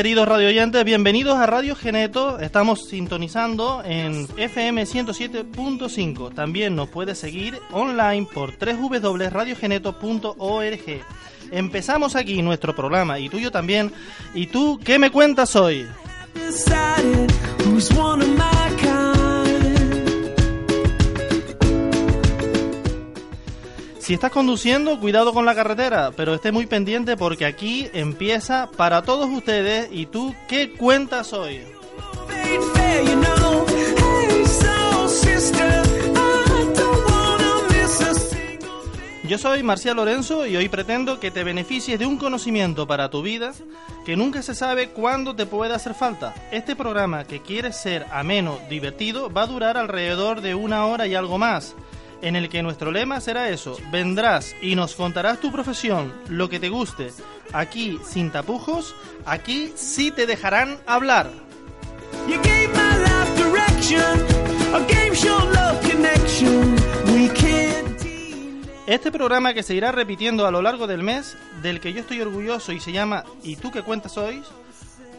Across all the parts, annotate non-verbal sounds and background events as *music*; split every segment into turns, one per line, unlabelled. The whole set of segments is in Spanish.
queridos radio oyentes, bienvenidos a Radio Geneto. Estamos sintonizando en FM 107.5. También nos puedes seguir online por www.radiogeneto.org. Empezamos aquí nuestro programa y tuyo también. ¿Y tú qué me cuentas hoy? Si estás conduciendo, cuidado con la carretera, pero esté muy pendiente porque aquí empieza para todos ustedes y tú, ¿qué cuentas hoy? Yo soy Marcial Lorenzo y hoy pretendo que te beneficies de un conocimiento para tu vida que nunca se sabe cuándo te puede hacer falta. Este programa que quiere ser ameno, divertido, va a durar alrededor de una hora y algo más en el que nuestro lema será eso, vendrás y nos contarás tu profesión, lo que te guste. Aquí sin tapujos, aquí sí te dejarán hablar. Este programa que se irá repitiendo a lo largo del mes, del que yo estoy orgulloso y se llama ¿Y tú qué cuentas hoy?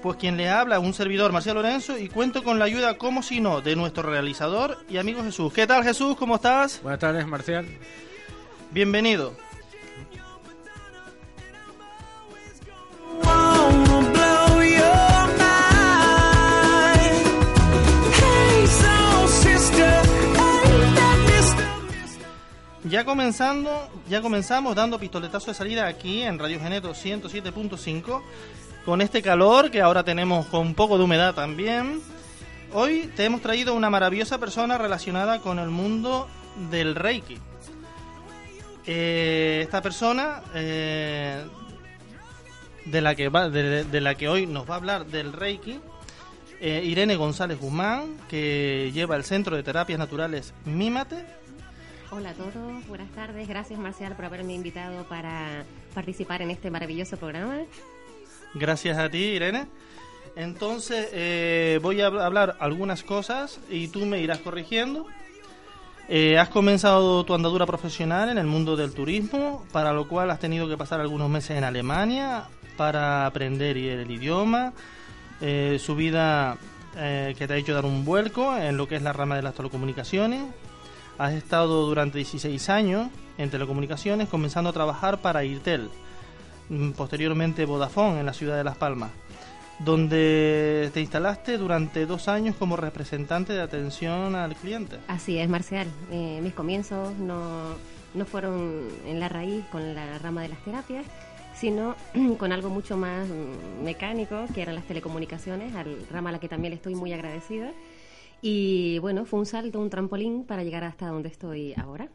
Pues quien le habla, un servidor, Marcial Lorenzo, y cuento con la ayuda, como si no, de nuestro realizador y amigo Jesús. ¿Qué tal Jesús? ¿Cómo estás?
Buenas tardes, Marcial.
Bienvenido. Ya comenzando, ya comenzamos dando pistoletazo de salida aquí en Radio Geneto 107.5 con este calor que ahora tenemos con un poco de humedad también. Hoy te hemos traído una maravillosa persona relacionada con el mundo del Reiki. Eh, esta persona eh, de, la que va, de, la que hoy nos va a hablar del Reiki, eh, Irene González Guzmán, que lleva el Centro de Terapias Naturales Mímate.
Hola a todos, buenas tardes. Gracias Marcial por haberme invitado para participar en este maravilloso programa.
Gracias a ti, Irene. Entonces, eh, voy a hablar algunas cosas y tú me irás corrigiendo. Eh, has comenzado tu andadura profesional en el mundo del turismo, para lo cual has tenido que pasar algunos meses en Alemania para aprender el idioma. Eh, su vida que te ha hecho dar un vuelco en lo que es la rama de las telecomunicaciones. Has estado durante 16 años en telecomunicaciones, comenzando a trabajar para IRTEL posteriormente Vodafone en la ciudad de Las Palmas, donde te instalaste durante dos años como representante de atención al cliente.
Así es, Marcial. Eh, mis comienzos no, no fueron en la raíz con la rama de las terapias, sino *clears throat* con algo mucho más mm, mecánico, que eran las telecomunicaciones, al rama a la que también le estoy muy agradecida. Y bueno, fue un salto, un trampolín para llegar hasta donde estoy ahora.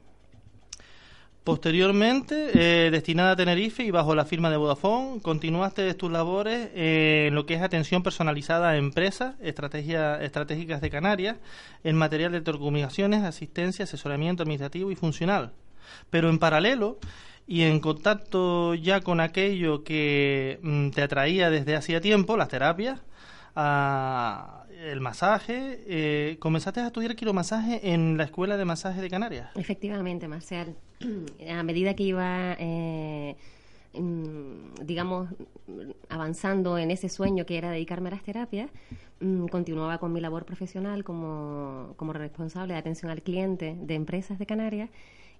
Posteriormente, eh, destinada a Tenerife y bajo la firma de Vodafone, continuaste tus labores en lo que es atención personalizada a empresas estrategia, estratégicas de Canarias, en material de telecomunicaciones, asistencia, asesoramiento administrativo y funcional. Pero en paralelo, y en contacto ya con aquello que mm, te atraía desde hacía tiempo, las terapias, el masaje. Eh, comenzaste a estudiar quiromasaje en la Escuela de Masaje de Canarias.
Efectivamente, Marcial. *clears throat* A medida que iba, eh, mm, digamos, avanzando en ese sueño que era dedicarme a las terapias, mm, continuaba con mi labor profesional como, como responsable de atención al cliente de empresas de Canarias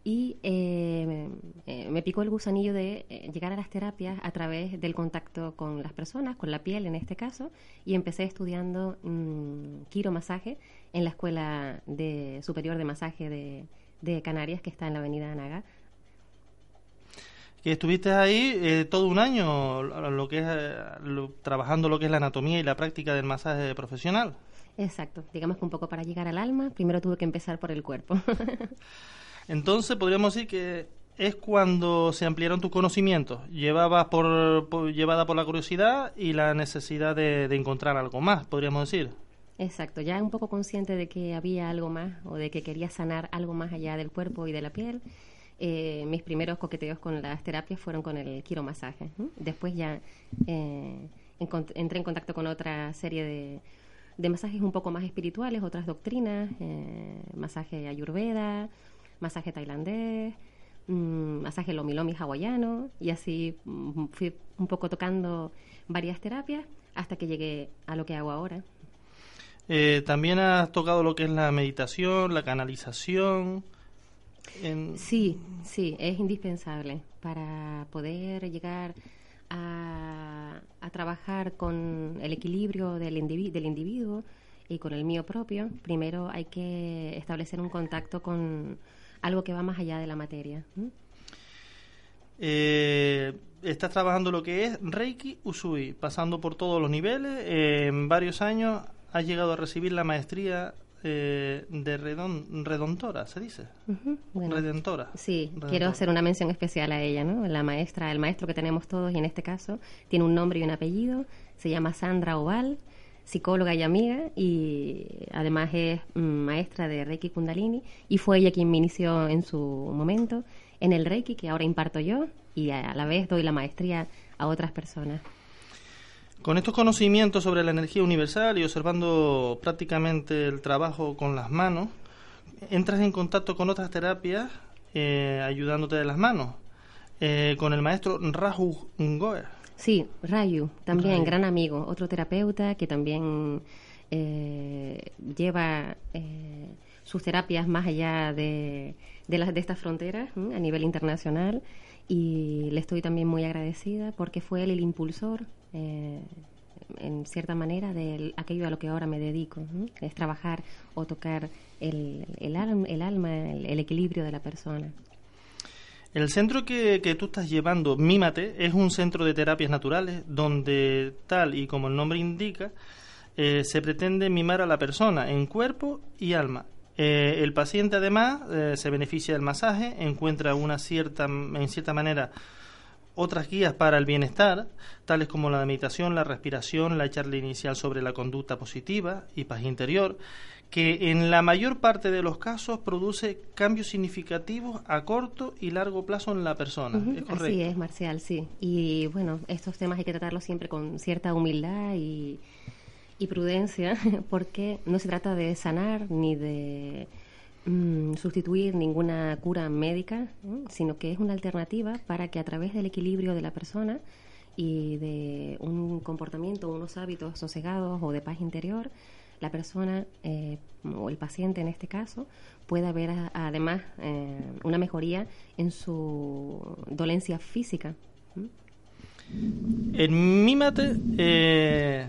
y eh, eh, me picó el gusanillo de llegar a las terapias a través del contacto con las personas, con la piel en este caso, y empecé estudiando mmm, quiromasaje en la Escuela de, Superior de Masaje de, Canarias, que está en la Avenida Anaga.
Que estuviste ahí todo un año lo que es, trabajando lo que es la anatomía y la práctica del masaje profesional.
Exacto, digamos que un poco para llegar al alma, primero tuve que empezar por el cuerpo. *laughs*
Entonces podríamos decir que es cuando se ampliaron tus conocimientos, llevabas por, llevada por la curiosidad y la necesidad de, encontrar algo más, podríamos decir.
Exacto, ya un poco consciente de que había algo más o de que quería sanar algo más allá del cuerpo y de la piel. Eh, mis primeros coqueteos con las terapias fueron con el quiromasaje. Después ya eh, entré en contacto con otra serie de, masajes un poco más espirituales, otras doctrinas, eh, masaje ayurveda, masaje tailandés, mmm, masaje lomi hawaiano y así mm, fui un poco tocando varias terapias hasta que llegué a lo que hago ahora.
Eh, también has tocado lo que es la meditación, la canalización.
Sí, sí, es indispensable para poder llegar a, trabajar con el equilibrio del, del individuo y con el mío propio. Primero hay que establecer un contacto con algo que va más allá de la materia.
Eh, estás trabajando lo que es Reiki Usui, pasando por todos los niveles. en varios años has llegado a recibir la maestría eh, de redontora, ¿se dice? Redentora.
Sí, quiero hacer una mención especial a ella, ¿no? La maestra, el maestro que tenemos todos y en este caso tiene un nombre y un apellido, se llama Sandra Oval, psicóloga y amiga y además es mm, maestra de Reiki Kundalini y fue ella quien me inició en su momento en el Reiki que ahora imparto yo y a la vez doy la maestría a otras personas.
Con estos conocimientos sobre la energía universal y observando prácticamente el trabajo con las manos, entras en contacto con otras terapias eh, ayudándote de las manos, eh, con el maestro Raju Ngoer.
Sí, Rayu, también gran amigo, otro terapeuta que también eh, lleva sus terapias más allá de, de, las, de estas fronteras a nivel internacional. Y le estoy también muy agradecida porque fue él el impulsor eh, en cierta manera de aquello a lo que ahora me dedico, es trabajar o tocar el, el, el alma, el, equilibrio de la persona.
El centro que, tú estás llevando, Mímate, es un centro de terapias naturales donde, tal y como el nombre indica, eh, se pretende mimar a la persona en cuerpo y alma. Eh, el paciente además se beneficia del masaje, encuentra una cierta, en cierta manera otras guías para el bienestar, tales como la meditación, la respiración, la charla inicial sobre la conducta positiva y paz interior, que en la mayor parte de los casos produce cambios significativos a corto y largo plazo en la persona. ¿Es correcto?
Así es, Marcial, sí. Y bueno, estos temas hay que tratarlos siempre con cierta humildad y, y prudencia, *laughs* porque no se trata de sanar ni de Mm, sustituir ninguna cura médica, sino que es una alternativa para que a través del equilibrio de la persona y de un comportamiento, unos hábitos sosegados o de paz interior, la persona eh, o el paciente en este caso pueda ver además eh, una mejoría en su dolencia física.
En Mímate eh,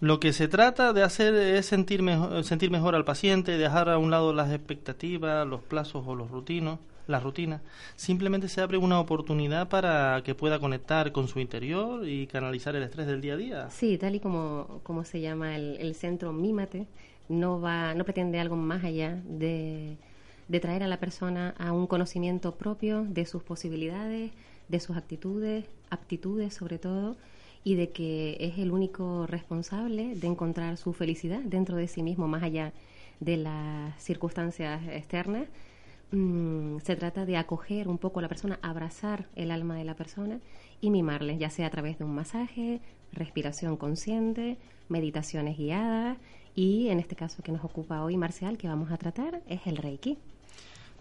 lo que se trata de hacer es sentir mejor, sentir mejor al paciente, dejar a un lado las expectativas, los plazos o los rutinos, las rutinas. Simplemente se abre una oportunidad para que pueda conectar con su interior y canalizar el estrés del día a día.
Sí, tal y como, como se llama el, centro Mímate, no, va, no pretende algo más allá de, de traer a la persona a un conocimiento propio de sus posibilidades, de sus actitudes, aptitudes sobre todo, y de que es el único responsable de encontrar su felicidad dentro de sí mismo, más allá de las circunstancias externas. Mm, se trata de acoger un poco a la persona, abrazar el alma de la persona y mimarle, ya sea a través de un masaje, respiración consciente, meditaciones guiadas y en este caso que nos ocupa hoy Marcial, que vamos a tratar, es el Reiki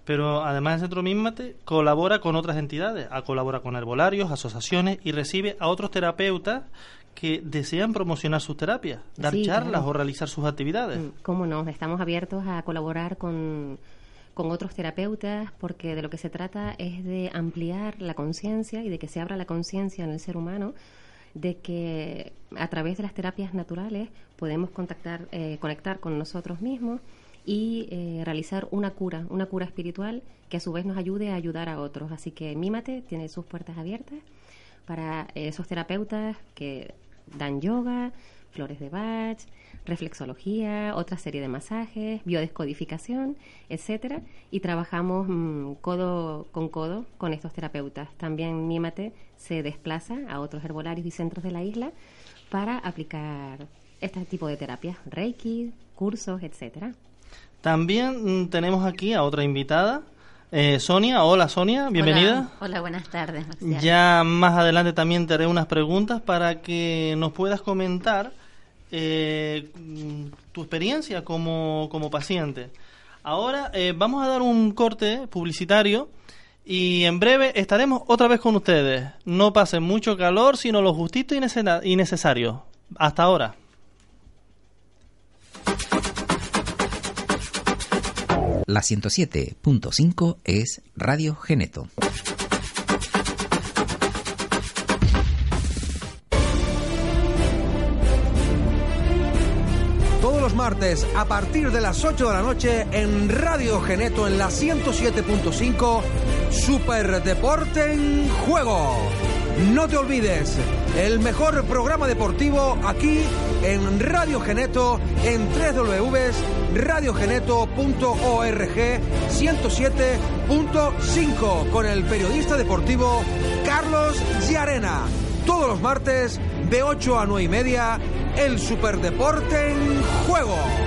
pero además el Centro Mímate colabora con otras entidades, colabora con herbolarios, asociaciones y recibe a otros terapeutas que desean promocionar sus terapias, dar charlas o realizar sus actividades. Mm,
¿Cómo no? Estamos abiertos a colaborar con, con otros terapeutas porque de lo que se trata es de ampliar la conciencia y de que se abra la conciencia en el ser humano de que a través de las terapias naturales podemos contactar, eh, conectar con nosotros mismos y eh, realizar una cura, una cura espiritual que a su vez nos ayude a ayudar a otros. Así que Mímate tiene sus puertas abiertas para esos terapeutas que dan yoga, flores de Bach, reflexología, otra serie de masajes, biodescodificación, etcétera, y trabajamos mm, codo con codo con estos terapeutas. También Mímate se desplaza a otros herbolarios y centros de la isla para aplicar este tipo de terapias, Reiki, cursos, etcétera.
También mm, tenemos aquí a otra invitada, eh, Sonia. Hola Sonia, bienvenida.
Hola, buenas tardes.
Ya más adelante también te haré unas preguntas para que nos puedas comentar eh, mm, tu experiencia como, como paciente. Ahora eh, vamos a dar un corte publicitario y en breve estaremos otra vez con ustedes. No pasen mucho calor, sino lo justito y necesario. Hasta ahora.
La 107.5 es Radio Geneto.
Todos los martes a partir de las 8 de la noche en Radio Geneto en la 107.5 Super Deporte en Juego. No te olvides, el mejor programa deportivo aquí en Radio Geneto en www.radiogeneto.org 107.5 con el periodista deportivo Carlos Giarena. Todos los martes de 8 a 9 y media, el Superdeporte en Juego.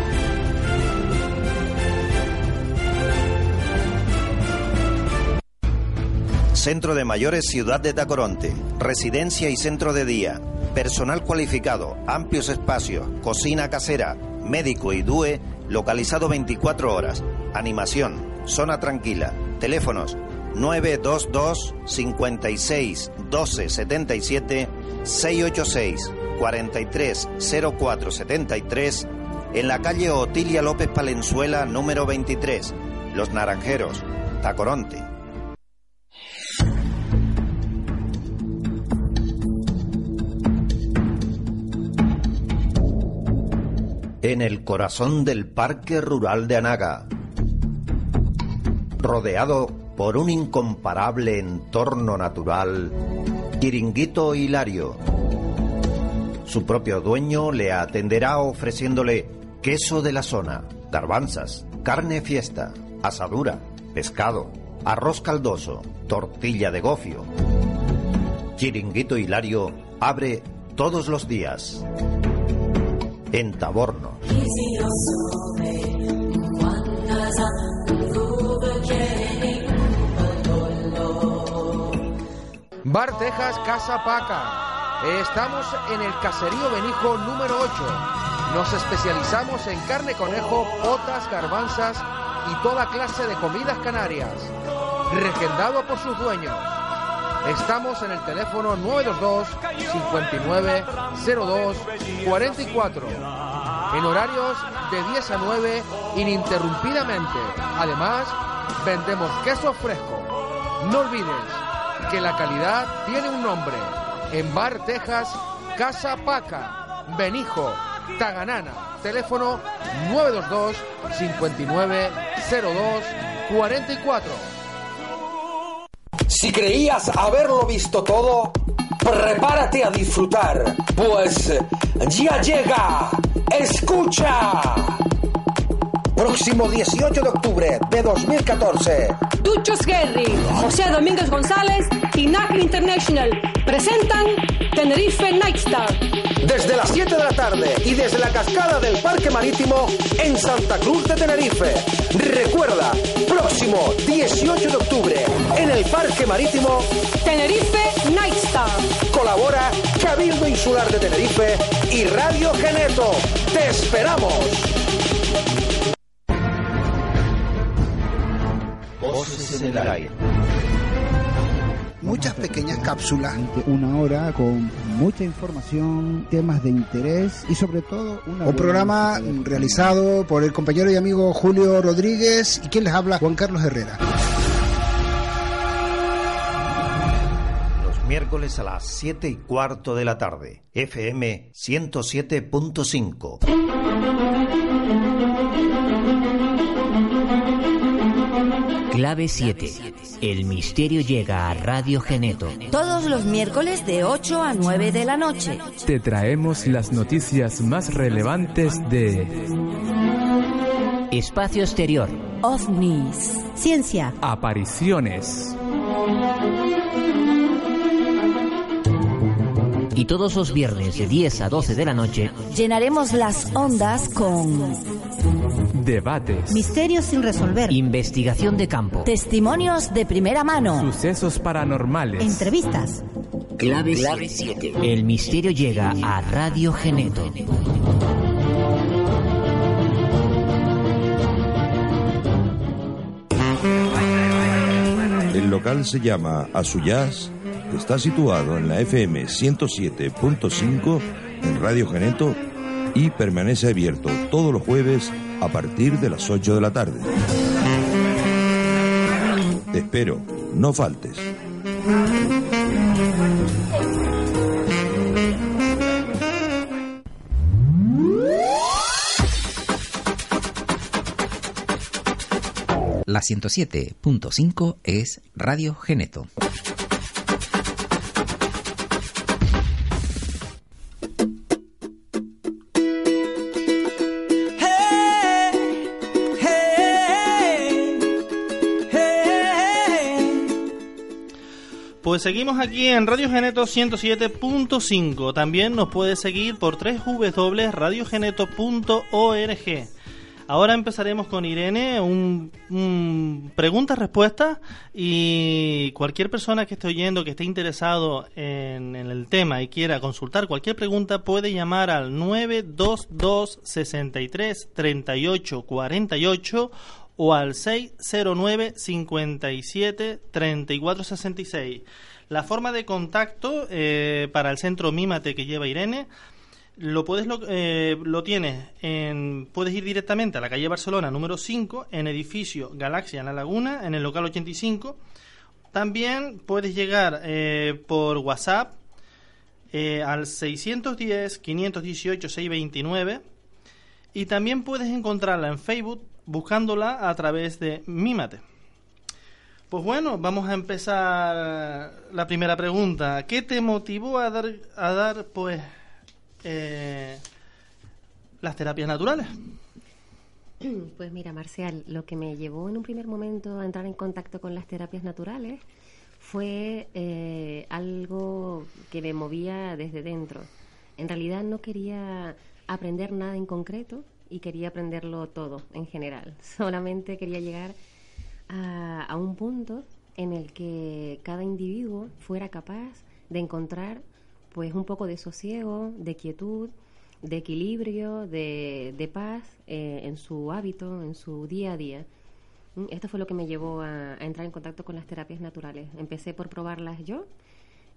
Centro de Mayores Ciudad de Tacoronte, residencia y centro de día, personal cualificado, amplios espacios, cocina casera, médico y DUE, localizado 24 horas, animación, zona tranquila, teléfonos 922 56 12 77 686 43 04 73 en la calle Otilia López Palenzuela número 23, Los Naranjeros, Tacoronte. En el corazón del Parque Rural de Anaga, rodeado por un incomparable entorno natural, Chiringuito Hilario. Su propio dueño le atenderá ofreciéndole queso de la zona, garbanzas, carne fiesta, asadura, pescado, arroz caldoso, tortilla de gofio. Chiringuito Hilario abre todos los días. En Taborno.
Bar Texas Casa Paca. Estamos en el Caserío Benijo número 8. Nos especializamos en carne conejo, potas, garbanzas y toda clase de comidas canarias. Regendado por sus dueños. Estamos en el teléfono 922 59 02 44. En horarios de 10 a 9 ininterrumpidamente. Además, vendemos queso fresco. No olvides que la calidad tiene un nombre. En Bar Texas, Casa Paca, Benijo, Taganana. Teléfono 922 59 02 44.
Si creías haberlo visto todo, prepárate a disfrutar, pues ya llega. Escucha. Próximo 18 de octubre de 2014.
Duchos Guerri, José Domínguez González y NAC International presentan Tenerife Nightstar.
Desde las 7 de la tarde y desde la cascada del Parque Marítimo en Santa Cruz de Tenerife. Recuerda, próximo 18 de octubre en el Parque Marítimo
Tenerife Nightstar.
colabora Cabildo Insular de Tenerife y Radio Geneto. ¡Te esperamos!
Voces en el aire.
muchas pequeñas cápsulas. Una hora con mucha información, temas de interés y sobre todo una
Un programa realizado por el compañero y amigo Julio Rodríguez y quien les habla Juan Carlos Herrera.
Los miércoles a las 7 y cuarto de la tarde. FM 107.5.
Clave 7. El misterio llega a Radio Geneto.
Todos los miércoles de 8 a 9 de la noche.
Te traemos las noticias más relevantes de
Espacio exterior.
OVNIs. Ciencia.
apariciones.
Y todos los viernes de 10 a 12 de la noche,
Llenaremos las ondas con
Debates.
misterios sin resolver.
investigación de campo.
Testimonios de primera mano.
Sucesos paranormales.
Entrevistas.
Clave 7. El misterio llega a Radio Geneto.
El local se llama Azuyaz, está situado en la FM 107.5 en Radio Geneto y permanece abierto todos los jueves a partir de las 8 de la tarde. Te espero, no faltes.
La 107.5 es Radio Geneto.
Pues seguimos aquí en Radio Geneto 107.5. También nos puede seguir por www.radiogeneto.org. Ahora empezaremos con Irene, un, un preguntas-respuestas y cualquier persona que esté oyendo, que esté interesado en, en, el tema y quiera consultar cualquier pregunta puede llamar al 922 63 38 48 o al 609 57 34 66. La forma de contacto eh, para el centro Mímate que lleva Irene lo puedes lo, eh, lo tienes en puedes ir directamente a la calle Barcelona número 5 en edificio Galaxia en la Laguna en el local 85 también puedes llegar eh, por WhatsApp al 610 518 629 y también puedes encontrarla en Facebook buscándola a través de Mímate. Pues bueno, vamos a empezar la primera pregunta. ¿Qué te motivó a dar, a dar pues, eh, las terapias naturales? *clears throat*
Pues mira, Marcial, lo que me llevó en un primer momento a entrar en contacto con las terapias naturales fue eh, algo que me movía desde dentro. En realidad no quería aprender nada en concreto, y quería aprenderlo todo en general. *laughs* Solamente quería llegar a, a, un punto en el que cada individuo fuera capaz de encontrar pues un poco de sosiego, de quietud, de equilibrio, de, de paz eh, en su hábito, en su día a día. Mm, esto fue lo que me llevó a, entrar en contacto con las terapias naturales. Empecé por probarlas yo,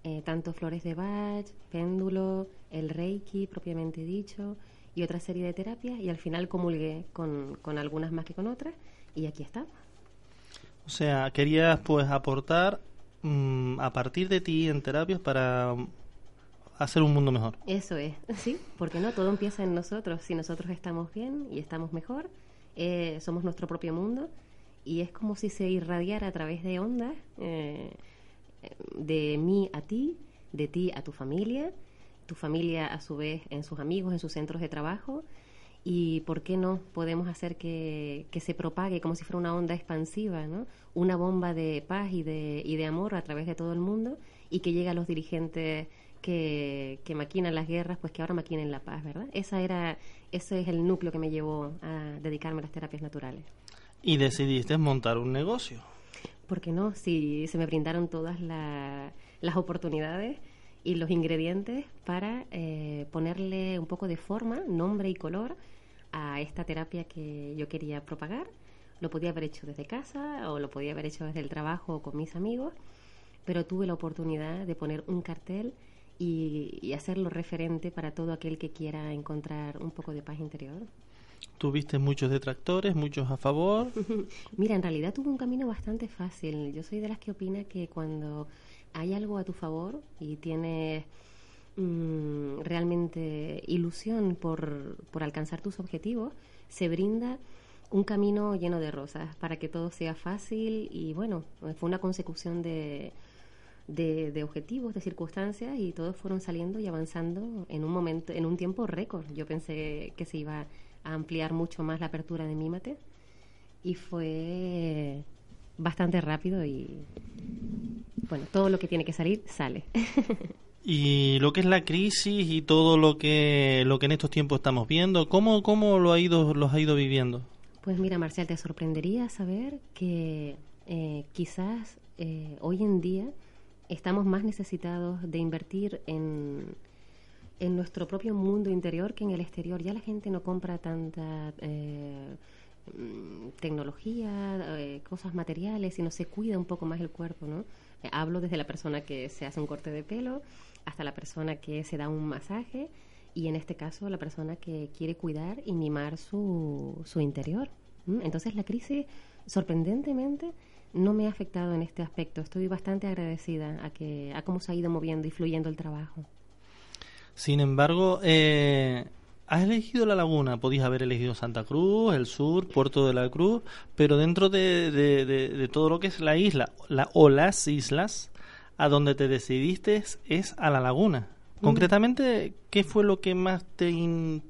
eh, tanto flores de Bach, péndulo, el reiki propiamente dicho, y otra serie de terapias y al final comulgué con, con algunas más que con otras y aquí estamos.
O sea, querías pues aportar mmm, a partir de ti en terapias para hacer un mundo mejor.
Eso es, sí, porque no, todo empieza en nosotros. Si nosotros estamos bien y estamos mejor, eh, somos nuestro propio mundo y es como si se irradiara a través de ondas eh, de mí a ti, de ti a tu familia tu familia a su vez en sus amigos, en sus centros de trabajo y por qué no podemos hacer que, que, se propague como si fuera una onda expansiva, ¿no? una bomba de paz y de, y de amor a través de todo el mundo y que llegue a los dirigentes que, que maquinan las guerras, pues que ahora maquinen la paz, ¿verdad? Esa era, ese es el núcleo que me llevó a dedicarme a las terapias naturales.
¿Y decidiste montar un negocio?
¿Por qué no? Si se me brindaron todas la, las oportunidades y los ingredientes para eh, ponerle un poco de forma, nombre y color a esta terapia que yo quería propagar. Lo podía haber hecho desde casa o lo podía haber hecho desde el trabajo o con mis amigos, pero tuve la oportunidad de poner un cartel y, y hacerlo referente para todo aquel que quiera encontrar un poco de paz interior.
¿Tuviste muchos detractores, muchos a favor? *laughs*
Mira, en realidad tuve un camino bastante fácil. Yo soy de las que opina que cuando hay algo a tu favor y tienes mmm, realmente ilusión por, por alcanzar tus objetivos, se brinda un camino lleno de rosas para que todo sea fácil y bueno, fue una consecución de, de, de, objetivos, de circunstancias y todos fueron saliendo y avanzando en un momento, en un tiempo récord. Yo pensé que se iba a ampliar mucho más la apertura de Mímate y fue bastante rápido y bueno, todo lo que tiene que salir sale. *laughs*
y lo que es la crisis y todo lo que lo que en estos tiempos estamos viendo, ¿cómo cómo lo ha ido los ha ido viviendo?
Pues mira, Marcial, te sorprendería saber que eh, quizás eh, hoy en día estamos más necesitados de invertir en, en nuestro propio mundo interior que en el exterior. Ya la gente no compra tanta eh, tecnología, eh, cosas materiales, sino se cuida un poco más el cuerpo, ¿no? Eh, hablo desde la persona que se hace un corte de pelo hasta la persona que se da un masaje y en este caso la persona que quiere cuidar y mimar su, su interior. Entonces la crisis, sorprendentemente, no me ha afectado en este aspecto. Estoy bastante agradecida a, que, a cómo se ha ido moviendo y fluyendo el trabajo.
Sin embargo, eh, has elegido la laguna, podías haber elegido Santa Cruz, el sur, Puerto de la Cruz, pero dentro de, de- de- de todo lo que es la isla la, o las islas, a donde te decidiste es, es a la laguna. Concretamente, ¿qué fue lo que más te, in-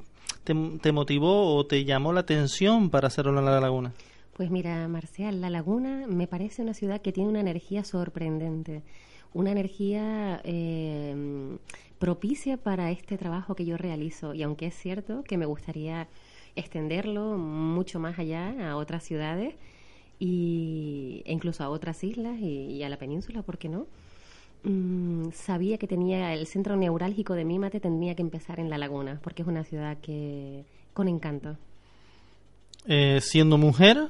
te, te motivó o te llamó la atención para hacerlo en la laguna?
Pues mira, Marcial, La Laguna me parece una ciudad que tiene una energía sorprendente, una energía eh, propicia para este trabajo que yo realizo. Y aunque es cierto que me gustaría extenderlo mucho más allá, a otras ciudades y, e incluso a otras islas y, a la península, ¿por qué no? Mm, sabía que tenía el centro neurálgico de Mímate tendría que empezar en La Laguna, porque es una ciudad que con encanto.
Eh, siendo mujer,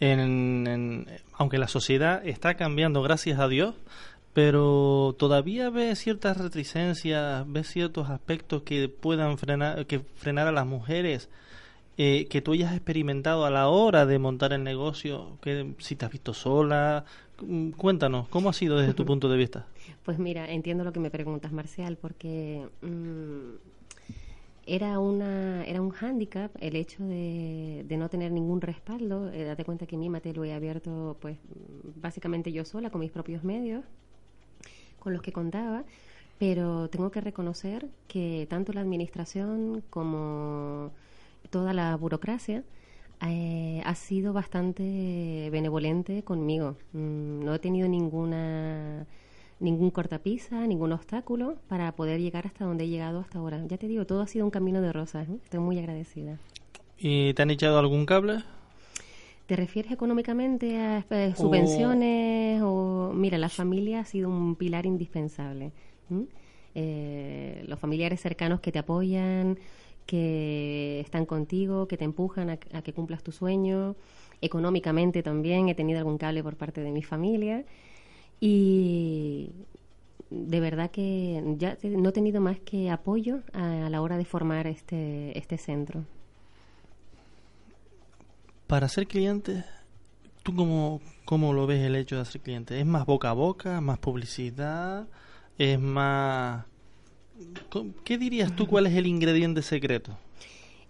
en- aunque la sociedad está cambiando, gracias a Dios, pero todavía ve ciertas reticencias, ve ciertos aspectos que puedan frenar, que frenar a las mujeres, eh, que tú hayas experimentado a la hora de montar el negocio, que si te has visto sola, Mm, cuéntanos, ¿cómo ha sido desde tu punto de vista?
Pues mira, entiendo lo que me preguntas, Marcial, porque mm, era una era un hándicap el hecho de, de no tener ningún respaldo. Eh, date cuenta que mi mate lo he abierto, pues básicamente yo sola, con mis propios medios, con los que contaba. Pero tengo que reconocer que tanto la administración como toda la burocracia eh, ha sido bastante benevolente conmigo. Mm, no he tenido ninguna ningún cortapisa, ningún obstáculo para poder llegar hasta donde he llegado hasta ahora. Ya te digo, todo ha sido un camino de rosas. ¿eh? Estoy muy agradecida.
¿Y te han echado algún cable?
¿Te refieres económicamente a eh, subvenciones o... Mira, la familia ha sido un pilar indispensable. Eh, los familiares cercanos que te apoyan, que están contigo, que te empujan a, a que cumplas tu sueño. Económicamente también he tenido algún cable por parte de mi familia. Y de verdad que ya no he tenido más que apoyo a, a la hora de formar este, este centro.
Para ser cliente, ¿tú cómo, cómo lo ves el hecho de ser cliente? ¿Es más boca a boca, más publicidad? ¿Es más... ¿Qué dirías tú cuál es el ingrediente secreto?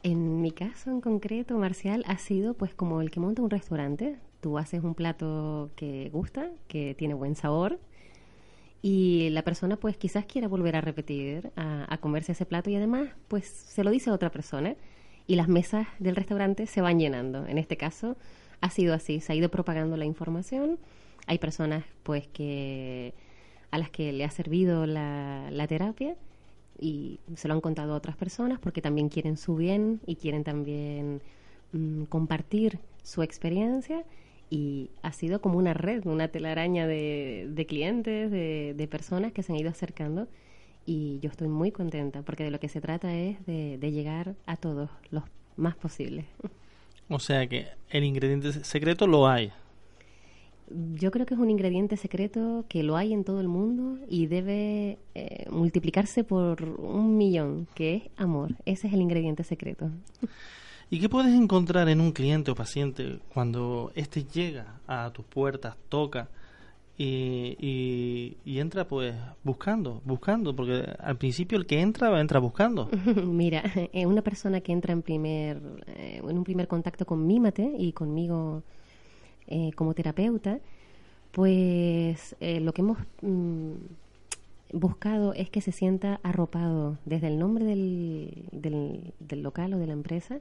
En mi caso en concreto, Marcial, ha sido pues como el que monta un restaurante. Tú haces un plato que gusta, que tiene buen sabor y la persona pues quizás quiera volver a repetir, a, a comerse ese plato y además pues se lo dice a otra persona y las mesas del restaurante se van llenando. En este caso ha sido así, se ha ido propagando la información. Hay personas pues que a las que le ha servido la, terapia y se lo han contado a otras personas porque también quieren su bien y quieren también mm, compartir su experiencia y ha sido como una red, una telaraña de, de clientes, de personas que se han ido acercando y yo estoy muy contenta porque de lo que se trata es de, de llegar a todos los más posibles.
O sea que el ingrediente secreto lo hay.
Yo creo que es un ingrediente secreto que lo hay en todo el mundo y debe eh, multiplicarse por un millón, que es amor. Ese es el ingrediente secreto.
¿Y qué puedes encontrar en un cliente o paciente cuando éste llega a tus puertas, toca y, y- y entra pues buscando, buscando? Porque al principio el que entra, entra buscando. *laughs*
Mira, eh, una persona que entra en primer, eh, en un primer contacto con Mímate y conmigo eh, como terapeuta, pues lo que hemos mm, buscado es que se sienta arropado desde el nombre del, del, del local o de la empresa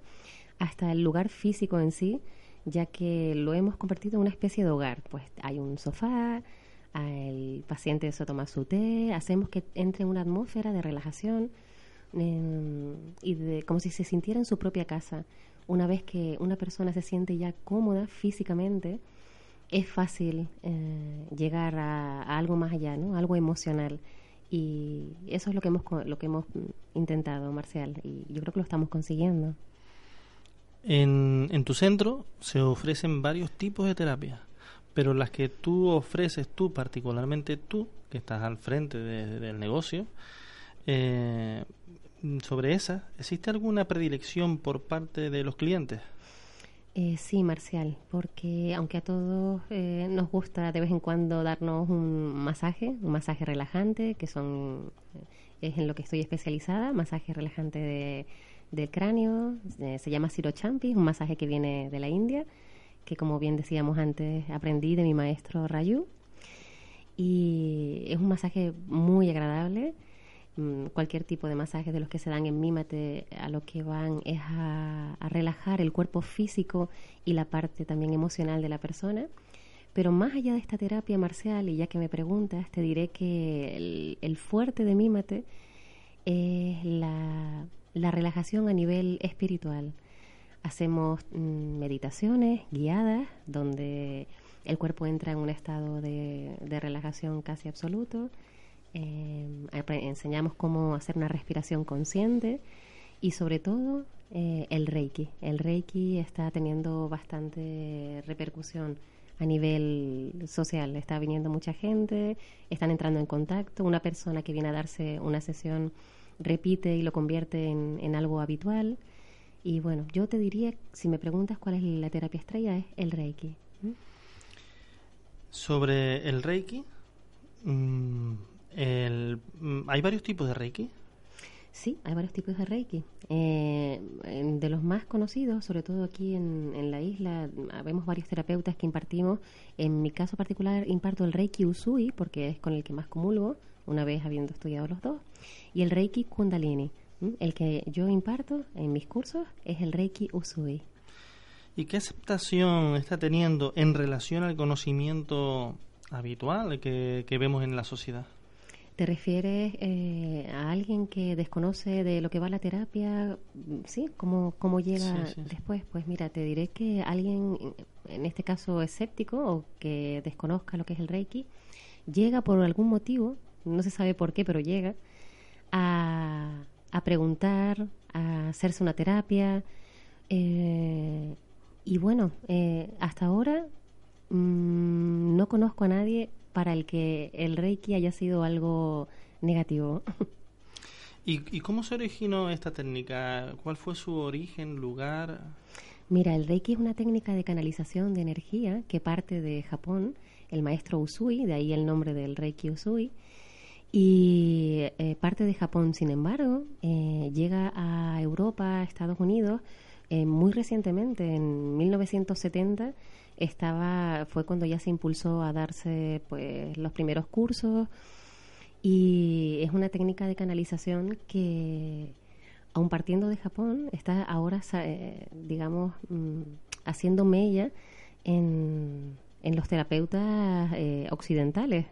hasta el lugar físico en sí, ya que lo hemos convertido en una especie de hogar. Pues hay un sofá, el paciente se toma su té, hacemos que entre en una atmósfera de relajación eh, y de, como si se sintiera en su propia casa. Una vez que una persona se siente ya cómoda físicamente, es fácil eh, llegar a, a algo más allá, ¿no? Algo emocional. Y eso es lo que hemos lo que hemos mm, intentado, Marcial, y yo creo que lo estamos consiguiendo.
En, en tu centro se ofrecen varios tipos de terapias, pero las que tú ofreces tú, particularmente tú, que estás al frente de- del negocio, eh, sobre esa, ¿existe alguna predilección por parte de los clientes?
Eh, sí, Marcial, porque aunque a todos eh, nos gusta de vez en cuando darnos un masaje, un masaje relajante, que son es en lo que estoy especializada, masaje relajante de, del cráneo, eh, se llama Champi, un masaje que viene de la India, que como bien decíamos antes aprendí de mi maestro Rayu, y es un masaje muy agradable Mm, cualquier tipo de masajes de los que se dan en Mímate a lo que van es a, relajar el cuerpo físico y la parte también emocional de la persona. Pero más allá de esta terapia marcial, y ya que me preguntas, te diré que el, fuerte de Mímate es la, relajación a nivel espiritual. Hacemos mm, meditaciones guiadas donde el cuerpo entra en un estado de relajación casi absoluto eh, enseñamos cómo hacer una respiración consciente y sobre todo eh, el Reiki. El Reiki está teniendo bastante repercusión a nivel social. Está viniendo mucha gente, están entrando en contacto. Una persona que viene a darse una sesión repite y lo convierte en, algo habitual. Y bueno, yo te diría, si me preguntas cuál es la terapia estrella, es el Reiki.
Sobre el Reiki, mmm, el, mm, ¿Hay varios tipos de Reiki?
Sí, hay varios tipos de Reiki. Eh, de los más conocidos, sobre todo aquí en, la isla, vemos varios terapeutas que impartimos. En mi caso particular, imparto el Reiki Usui, porque es con el que más comulgo, una vez habiendo estudiado los dos, y el Reiki Kundalini. El que yo imparto en mis cursos es el Reiki Usui.
¿Y qué aceptación está teniendo en relación al conocimiento habitual que vemos en la sociedad?
¿Te refieres eh, a alguien que desconoce de lo que va la terapia? ¿Sí? ¿Cómo, cómo llega después? Pues mira, te diré que alguien, en este caso escéptico o que desconozca lo que es el Reiki, llega por algún motivo, no se sabe por qué, pero llega, a, a preguntar, a hacerse una terapia. Eh, y bueno, eh, hasta ahora mm, no conozco a nadie para el que el Reiki haya sido algo negativo. *laughs*
¿Y, cómo se originó esta técnica? ¿Cuál fue su origen, lugar?
Mira, el Reiki es una técnica de canalización de energía que parte de Japón, el maestro Usui, de ahí el nombre del Reiki Usui, y eh, parte de Japón, sin embargo, eh, llega a Europa, a Estados Unidos, eh, muy recientemente, en 1970, estaba fue cuando ya se impulsó a darse pues los primeros cursos. Y es una técnica de canalización que aun partiendo de Japón está ahora eh, digamos mm, haciendo mella en, en los terapeutas eh, occidentales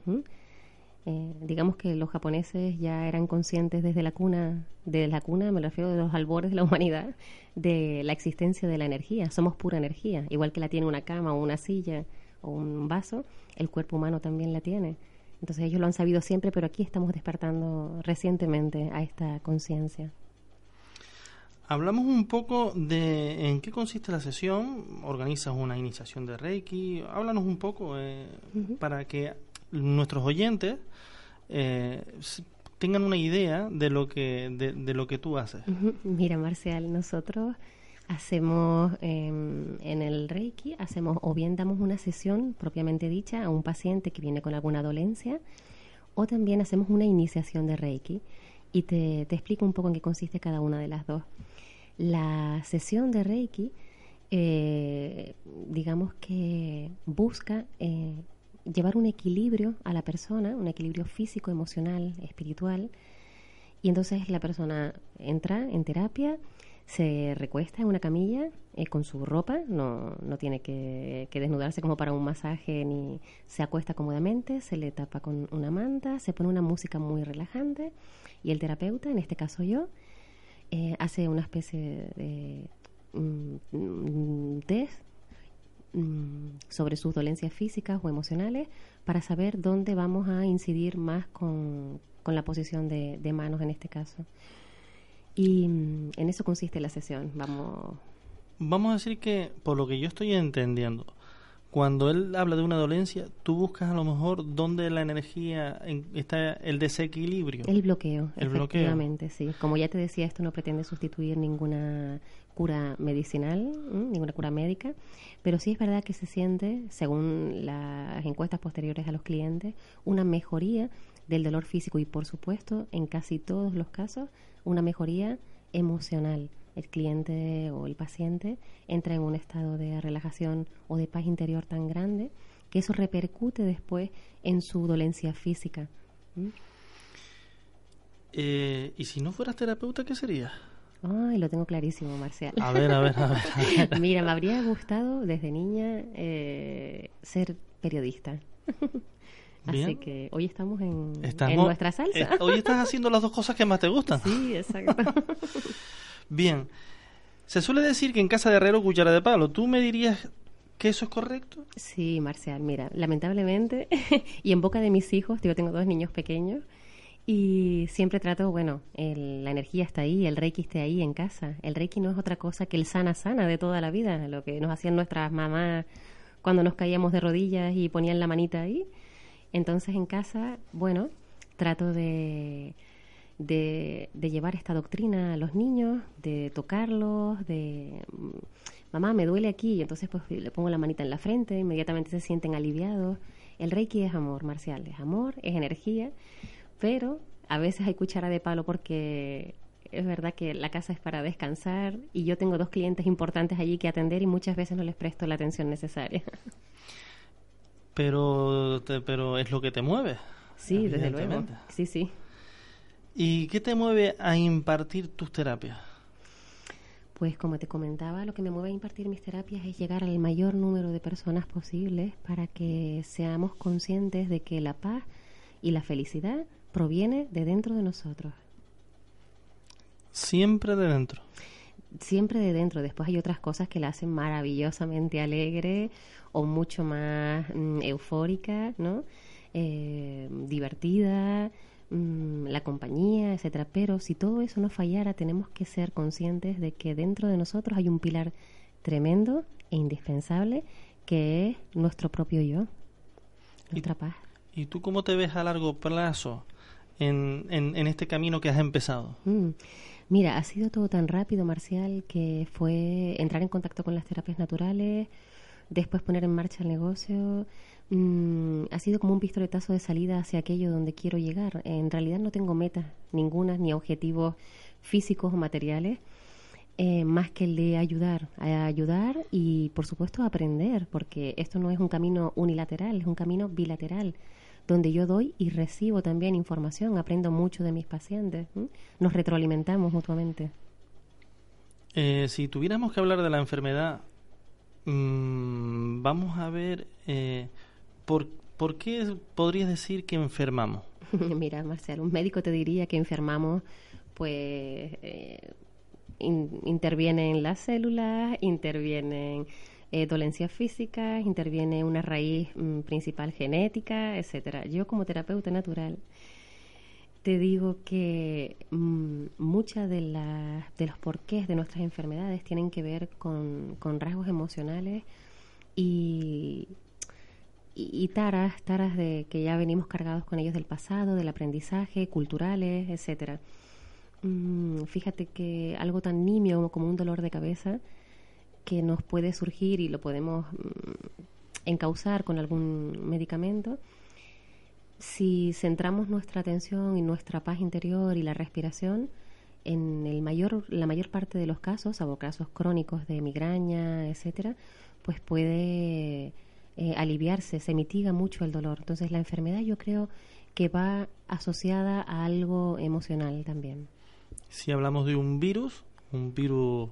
eh, digamos que los japoneses ya eran conscientes desde la cuna, de la cuna, me refiero de los albores de la *laughs* humanidad, de la existencia de la energía. Somos pura energía, igual que la tiene una cama o una silla o un vaso, el cuerpo humano también la tiene. Entonces ellos lo han sabido siempre, pero aquí estamos despertando recientemente a esta conciencia.
Hablamos un poco de en qué consiste la sesión. Organizas una iniciación de Reiki. Háblanos un poco eh, para que nuestros oyentes eh, tengan una idea de lo que de, lo que tú haces.
Mira, Marcial, nosotros hacemos em, en el Reiki, hacemos o bien damos una sesión propiamente dicha a un paciente que viene con alguna dolencia, o también hacemos una iniciación de Reiki. Y te, te explico un poco en qué consiste cada una de las dos. La sesión de Reiki, eh, digamos que busca eh, llevar un equilibrio a la persona, un equilibrio físico, emocional, espiritual. Y entonces la persona entra en terapia, se recuesta en una camilla eh, con su ropa, no, no tiene que, desnudarse como para un masaje, ni se acuesta cómodamente, se le tapa con una manta, se pone una música muy relajante y el terapeuta, en este caso yo, eh, hace una especie de mm, test Mm, sobre sus dolencias físicas o emocionales para saber dónde vamos a incidir más con, la posición de, manos en este caso. Y mm, en eso consiste la sesión. Vamos.
Vamos a decir que, por lo que yo estoy entendiendo, cuando él habla de una dolencia, tú buscas a lo mejor dónde la energía en- está el desequilibrio.
El bloqueo,
El bloqueo.
efectivamente, sí. Como ya te decía, esto no pretende sustituir ninguna cura medicinal, ninguna cura médica, pero sí es verdad que se siente, según las encuestas posteriores a los clientes, una mejoría del dolor físico y, por supuesto, en casi todos los casos, una mejoría emocional. El cliente o el paciente entra en un estado de relajación o de paz interior tan grande que eso repercute después en su dolencia física.
Eh, ¿Y si no fueras terapeuta, qué serías?
Ay, lo tengo clarísimo, Marcial.
A ver, a ver, a ver, a ver. *laughs*
Mira, me habría gustado desde niña eh, ser periodista. *laughs* Así que hoy estamos en, nuestra salsa.
eh, hoy estás haciendo las dos cosas que más te gustan.
Sí, exacto. *laughs*
Bien. Se suele decir que en casa de herrero cuchara de palo. ¿Tú me dirías que eso es correcto?
Sí, Marcial, mira, lamentablemente, y en boca de mis hijos, yo tengo dos niños pequeños, y siempre trato, bueno, el- la energía está ahí, el reiki esté ahí en casa. El reiki no es otra cosa que el sana sana de toda la vida, lo que nos hacían nuestras mamás cuando nos caíamos de rodillas y ponían la manita ahí. Entonces en casa, bueno, trato de, de, de llevar esta doctrina a los niños, de tocarlos, de mm, mamá me duele aquí, y entonces pues le pongo la manita en la frente, inmediatamente se sienten aliviados. El reiki es amor, marcial, es amor, es energía, pero a veces hay cuchara de palo porque es verdad que la casa es para descansar y yo tengo dos clientes importantes allí que atender y muchas veces no les presto la atención necesaria.
Pero, te- pero es lo que te mueve.
Sí, desde luego. Sí, sí.
¿Y qué te mueve a impartir tus terapias?
Pues como te comentaba, lo que me mueve a impartir mis terapias es llegar al mayor número de personas posibles para que seamos conscientes de que la paz y la felicidad proviene de dentro de nosotros.
Siempre de dentro.
Siempre de dentro. Después hay otras cosas que la hacen maravillosamente alegre o mucho más mm, eufórica, ¿no? Eh, divertida, mm, la compañía, etcétera. Pero si todo eso no fallara, tenemos que ser conscientes de que dentro de nosotros hay un pilar tremendo e indispensable que es nuestro propio yo, nuestra paz.
¿Y tú cómo te ves a largo plazo en, en, en este camino que has empezado?
Mm. Mira, ha sido todo tan rápido, Marcial, que fue entrar en contacto con las terapias naturales, después poner en marcha el negocio. Mm, ha sido como un pistoletazo de salida hacia aquello donde quiero llegar. En realidad no tengo metas ninguna, ni objetivos físicos o materiales, eh, más que el de ayudar, ayudar y, por supuesto, aprender, porque esto no es un camino unilateral, es un camino bilateral donde yo doy y recibo también información, aprendo mucho de mis pacientes, ¿m? nos retroalimentamos mutuamente.
Eh, si tuviéramos que hablar de la enfermedad, mm, vamos a ver eh, por, por qué podrías decir que enfermamos. *laughs*
Mira, Marcial, un médico te diría que enfermamos, pues eh, in- intervienen las células, intervienen eh, dolencias físicas, interviene una raíz mm, principal genética, etcétera. Yo como terapeuta natural te digo que mm, muchas de, las de los porqués de nuestras enfermedades tienen que ver con, con rasgos emocionales y, taras, taras de que ya venimos cargados con ellos del pasado, del aprendizaje, culturales, etcétera. Mm, fíjate que algo tan nimio como un dolor de cabeza que nos puede surgir y lo podemos mm, encauzar con algún medicamento, si centramos nuestra atención y nuestra paz interior y la respiración, en el mayor, la mayor parte de los casos, salvo casos crónicos de migraña, etcétera, pues puede eh, aliviarse, se mitiga mucho el dolor. Entonces la enfermedad yo creo que va asociada a algo emocional también.
Si hablamos de un virus, un virus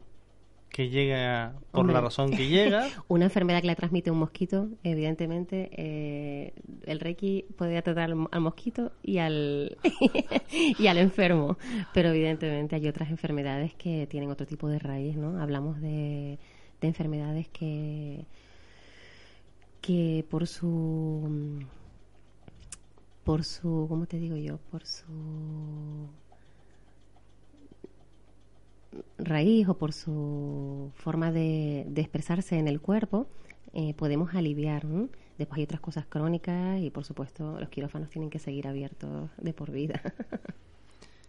que llega por
Hombre,
la razón que llega, *laughs*
Una enfermedad que la transmite un mosquito, evidentemente, eh, el Reiki podría tratar al, al mosquito y al, *laughs* y al enfermo, pero evidentemente hay otras enfermedades que tienen otro tipo de raíz, ¿no? Hablamos de, de enfermedades que, que por su, por su, ¿cómo te digo yo? Por su raíz o por su forma de, de expresarse en el cuerpo, eh, podemos aliviar. Después hay otras cosas crónicas y, por supuesto, los quirófanos tienen que seguir abiertos de por vida. *laughs*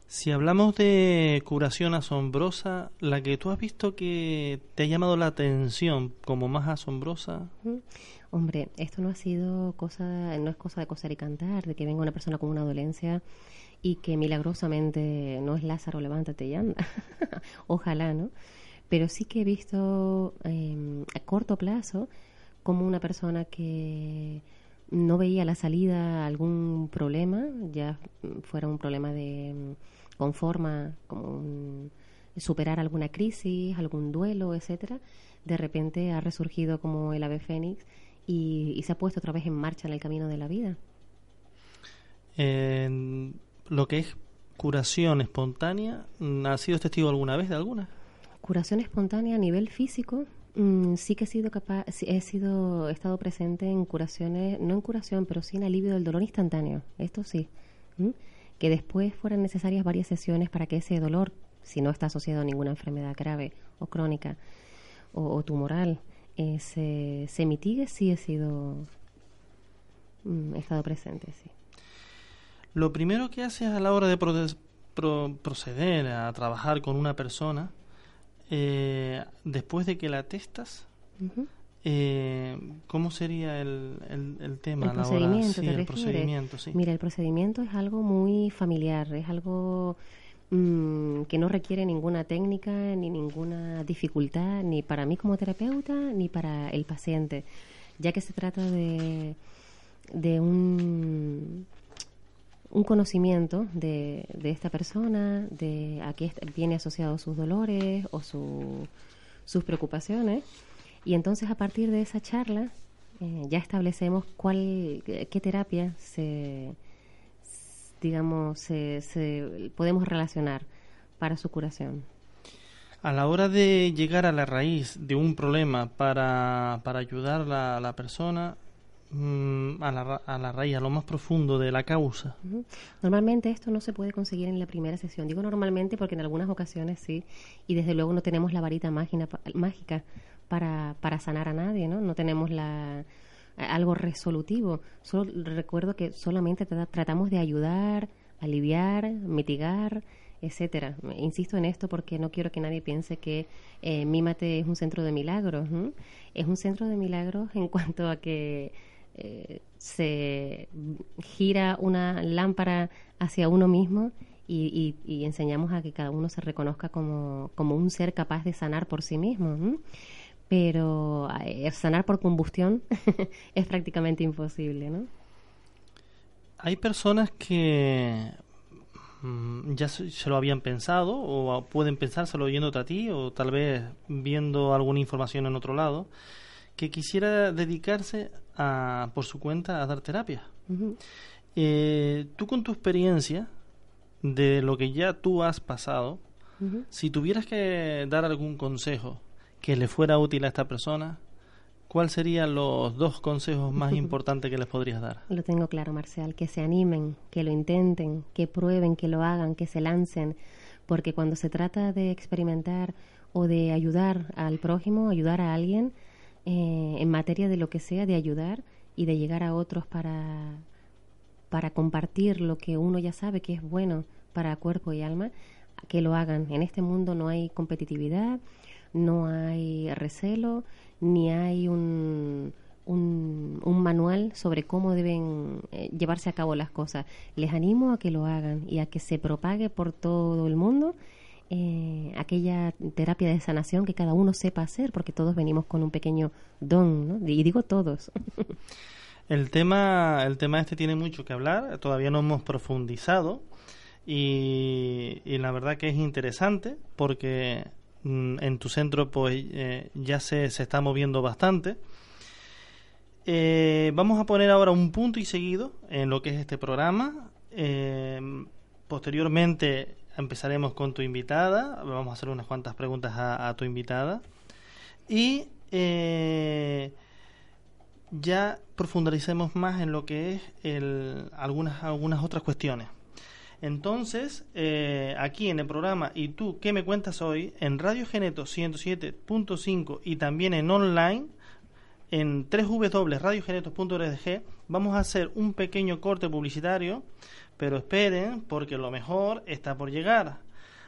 Si hablamos de curación asombrosa, la que tú has visto que te ha llamado la atención como más asombrosa.
Hombre, esto no ha sido cosa, no es cosa de coser y cantar, de que venga una persona con una dolencia y que milagrosamente no es Lázaro, levántate y anda. *laughs* Ojalá, ¿no? Pero sí que he visto em, a corto plazo como una persona que no veía la salida a algún problema, ya fuera un problema de conforma como superar alguna crisis, algún duelo, etcétera, de repente ha resurgido como el ave fénix y, se ha puesto otra vez en marcha en el camino de la vida.
Lo que es curación espontánea, ¿ha sido testigo alguna vez de alguna?
Curación espontánea a nivel físico, mm, sí que he sido capaz, he sido, he estado presente en curaciones, no en curación, pero sí en alivio del dolor instantáneo, esto sí que después fueran necesarias varias sesiones para que ese dolor, si no está asociado a ninguna enfermedad grave o crónica o, tumoral, eh, se, se, mitigue, sí he sido, mm, he estado presente, sí.
Lo primero que haces a la hora de proceder a trabajar con una persona, eh, después de que la testas, eh, ¿Cómo sería el, el, tema?
El procedimiento, el procedimiento, sí. Mira, el procedimiento es algo muy familiar, es algo mm, que no requiere ninguna técnica ni ninguna dificultad, ni para mí como terapeuta, ni para el paciente, ya que se trata de, de un, un conocimiento de, de esta persona, de a qué viene asociado sus dolores o su, sus preocupaciones y entonces a partir de esa charla eh, ya establecemos cuál, qué terapia se, digamos, se, podemos relacionar para su curación.
A la hora de llegar a la raíz de un problema para, para ayudar a la, persona, mm, a, la, a la raíz, a lo más profundo de la causa.
Normalmente esto no se puede conseguir en la primera sesión. Digo normalmente porque en algunas ocasiones sí, y desde luego no tenemos la varita mágica para, para sanar a nadie, ¿no? No tenemos la, algo resolutivo. Solo recuerdo que solamente tratamos de ayudar, aliviar, mitigar, etcétera. Insisto en esto porque no quiero que nadie piense que eh, Mímate es un centro de milagros. Es un centro de milagros en *laughs* cuanto a que se gira una lámpara hacia uno mismo y, y, enseñamos a que cada uno se reconozca como, como un ser capaz de sanar por sí mismo pero eh, sanar por combustión *laughs* es prácticamente imposible, ¿no?
Hay personas que mm, ya se, lo habían pensado o pueden pensárselo oyéndote a ti o tal vez viendo alguna información en otro lado que quisiera dedicarse a, por su cuenta a dar terapia. Eh, tú con tu experiencia de lo que ya tú has pasado, si tuvieras que dar algún consejo que le fuera útil a esta persona, ¿cuáles serían los dos consejos más *laughs* importantes que les podrías dar?
Lo tengo claro, Marcial, que se animen, que lo intenten, que prueben, que lo hagan, que se lancen, porque cuando se trata de experimentar o de ayudar al prójimo, ayudar a alguien, eh, en materia de lo que sea, de ayudar y de llegar a otros para, para compartir lo que uno ya sabe que es bueno para cuerpo y alma, que lo hagan. En este mundo no hay competitividad, no hay recelo, ni hay un, un, manual sobre cómo deben eh, llevarse a cabo las cosas. Les animo a que lo hagan y a que se propague por todo el mundo eh, aquella terapia de sanación que cada uno sepa hacer, porque todos venimos con un pequeño don, ¿no? y digo todos. *laughs*
el tema, el tema este tiene mucho que hablar, todavía no hemos profundizado y, la verdad que es interesante porque Mm, en tu centro pues eh, ya se, se, está moviendo bastante. Eh, vamos a poner ahora un punto y seguido en lo que es este programa. Posteriormente empezaremos con tu invitada. Vamos a hacer unas cuantas preguntas a, tu invitada. Y ya profundicemos más en lo que es el, algunas, algunas otras cuestiones. Entonces, eh, aquí en el programa ¿Y tú qué me cuentas hoy? En Radio Geneto 107.5 y también en online, en www.radiogenetos.org vamos a hacer un pequeño corte publicitario, pero esperen porque lo mejor está por llegar.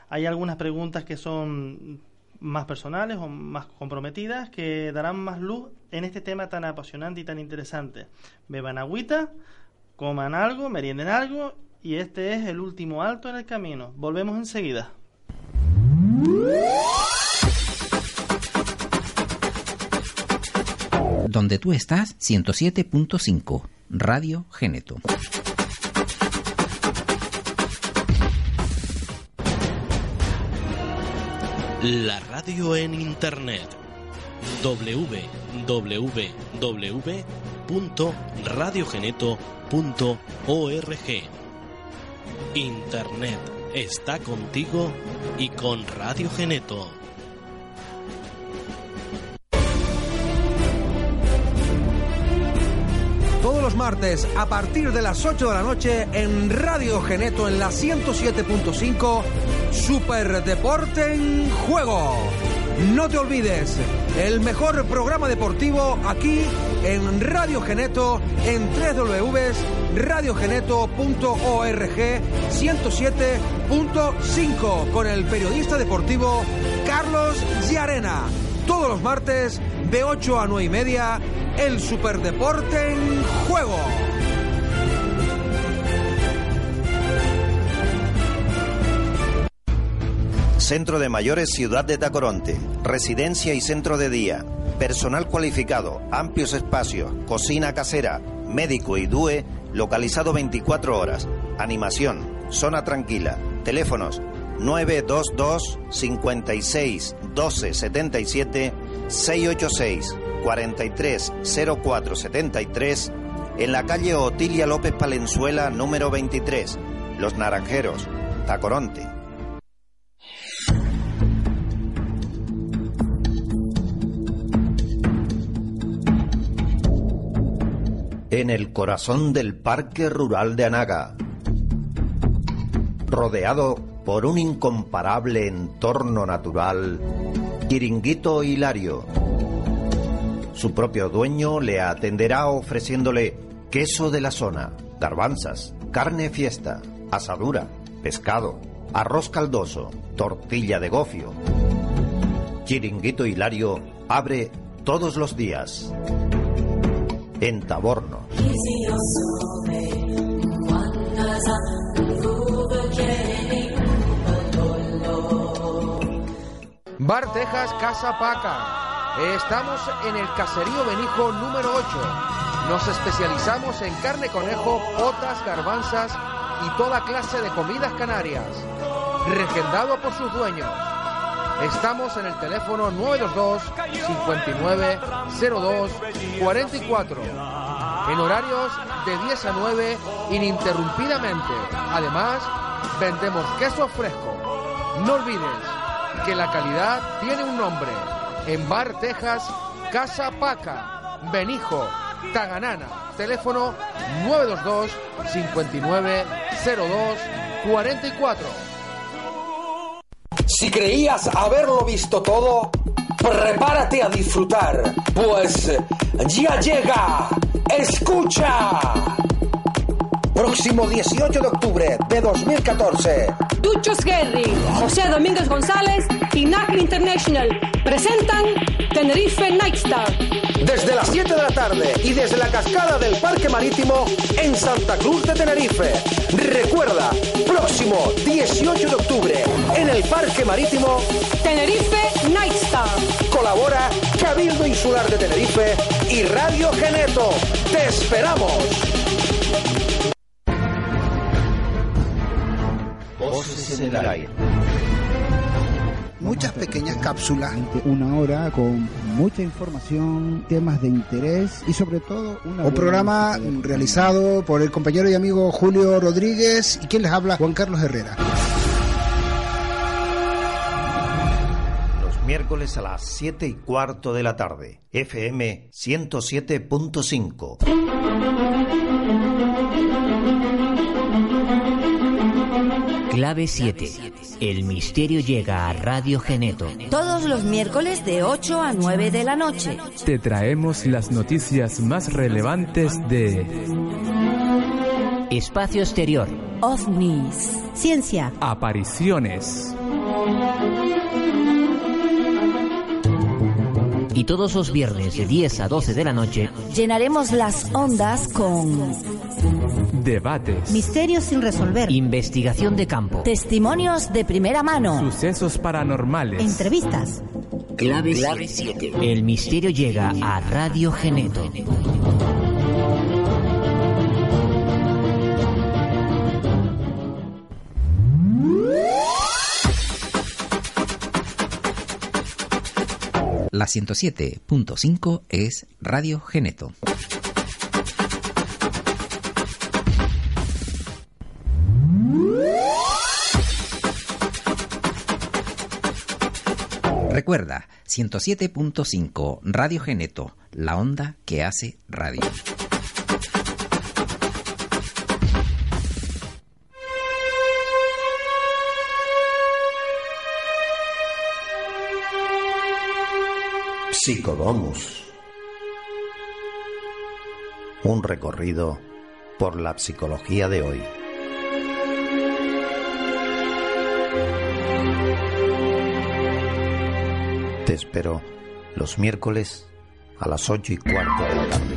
Hay algunas preguntas que son más personales o más comprometidas que darán más luz en este tema tan apasionante y tan interesante. Beban agüita, coman algo, merienden algo y este es el último alto en el camino. Volvemos enseguida.
Donde tú estás, 107.5, Radio Geneto.
La radio en Internet www.radiogeneto.org Internet está contigo y con Radio Geneto.
Todos los martes a partir de las 8 de la noche en Radio Geneto en la 107.5 Super Deporte en Juego. No te olvides, el mejor programa deportivo aquí en Radio Geneto en www.radiogeneto.org 107.5 con el periodista deportivo Carlos Llarena. Todos los martes de 8 a 9 y media, el Superdeporte en Juego.
Centro de Mayores Ciudad de Tacoronte, residencia y centro de día, personal cualificado, amplios espacios, cocina casera, médico y DUE, localizado 24 horas, animación, zona tranquila, teléfonos 922 56 12 77 686 43 04 73 en la calle Otilia López Palenzuela número 23, Los Naranjeros, Tacoronte. En el corazón del Parque Rural de Anaga, rodeado por un incomparable entorno natural, Chiringuito Hilario. Su propio dueño le atenderá ofreciéndole queso de la zona, garbanzas, carne fiesta, asadura, pescado, arroz caldoso, tortilla de gofio. Chiringuito Hilario abre todos los días. En Taborno.
Bar Texas Casa Paca. Estamos en el Caserío Benijo número 8. Nos especializamos en carne conejo, potas, garbanzas y toda clase de comidas canarias. Regendado por sus dueños. Estamos en el teléfono 922 59 02 44. En horarios de 10 a 9 ininterrumpidamente. Además, vendemos queso fresco. No olvides que la calidad tiene un nombre. En Bar Texas, Casa Paca, Benijo, Taganana. Teléfono 922 59 02 44.
Si creías haberlo visto todo, prepárate a disfrutar, pues ya llega. Escucha. Próximo 18 de octubre de 2014.
Duchos Guerri, José Domínguez González y NAC International presentan Tenerife Nightstar.
Desde las 7 de la tarde y desde la cascada del Parque Marítimo en Santa Cruz de Tenerife. Recuerda, próximo 18 de octubre en el Parque Marítimo
Tenerife Nightstar.
Colabora Cabildo Insular de Tenerife y Radio Geneto. ¡Te esperamos!
Voces en el aire.
Muchas pequeñas cápsulas. Una hora con mucha información, temas de interés y sobre todo una
Un programa realizado por el compañero y amigo Julio Rodríguez y quien les habla Juan Carlos Herrera.
Los miércoles a las 7 y cuarto de la tarde. FM 107.5.
Clave 7. El misterio llega a Radio Geneto.
Todos los miércoles de 8 a 9 de la noche.
Te traemos las noticias más relevantes de
Espacio exterior.
OVNIs. Ciencia.
apariciones.
Y todos los viernes de 10 a 12 de la noche,
Llenaremos las ondas con
Debates.
misterios sin resolver,
investigación de campo.
testimonios de primera mano,
Sucesos paranormales.
entrevistas.
Clave 7. El misterio llega a Radio Geneto.
La 107.5 es Radio Geneto. Recuerda, 107.5 Radio Geneto, la onda que hace radio.
Psicodomus. Un recorrido por la psicología de hoy. Te espero los miércoles a las ocho y cuarto de la tarde.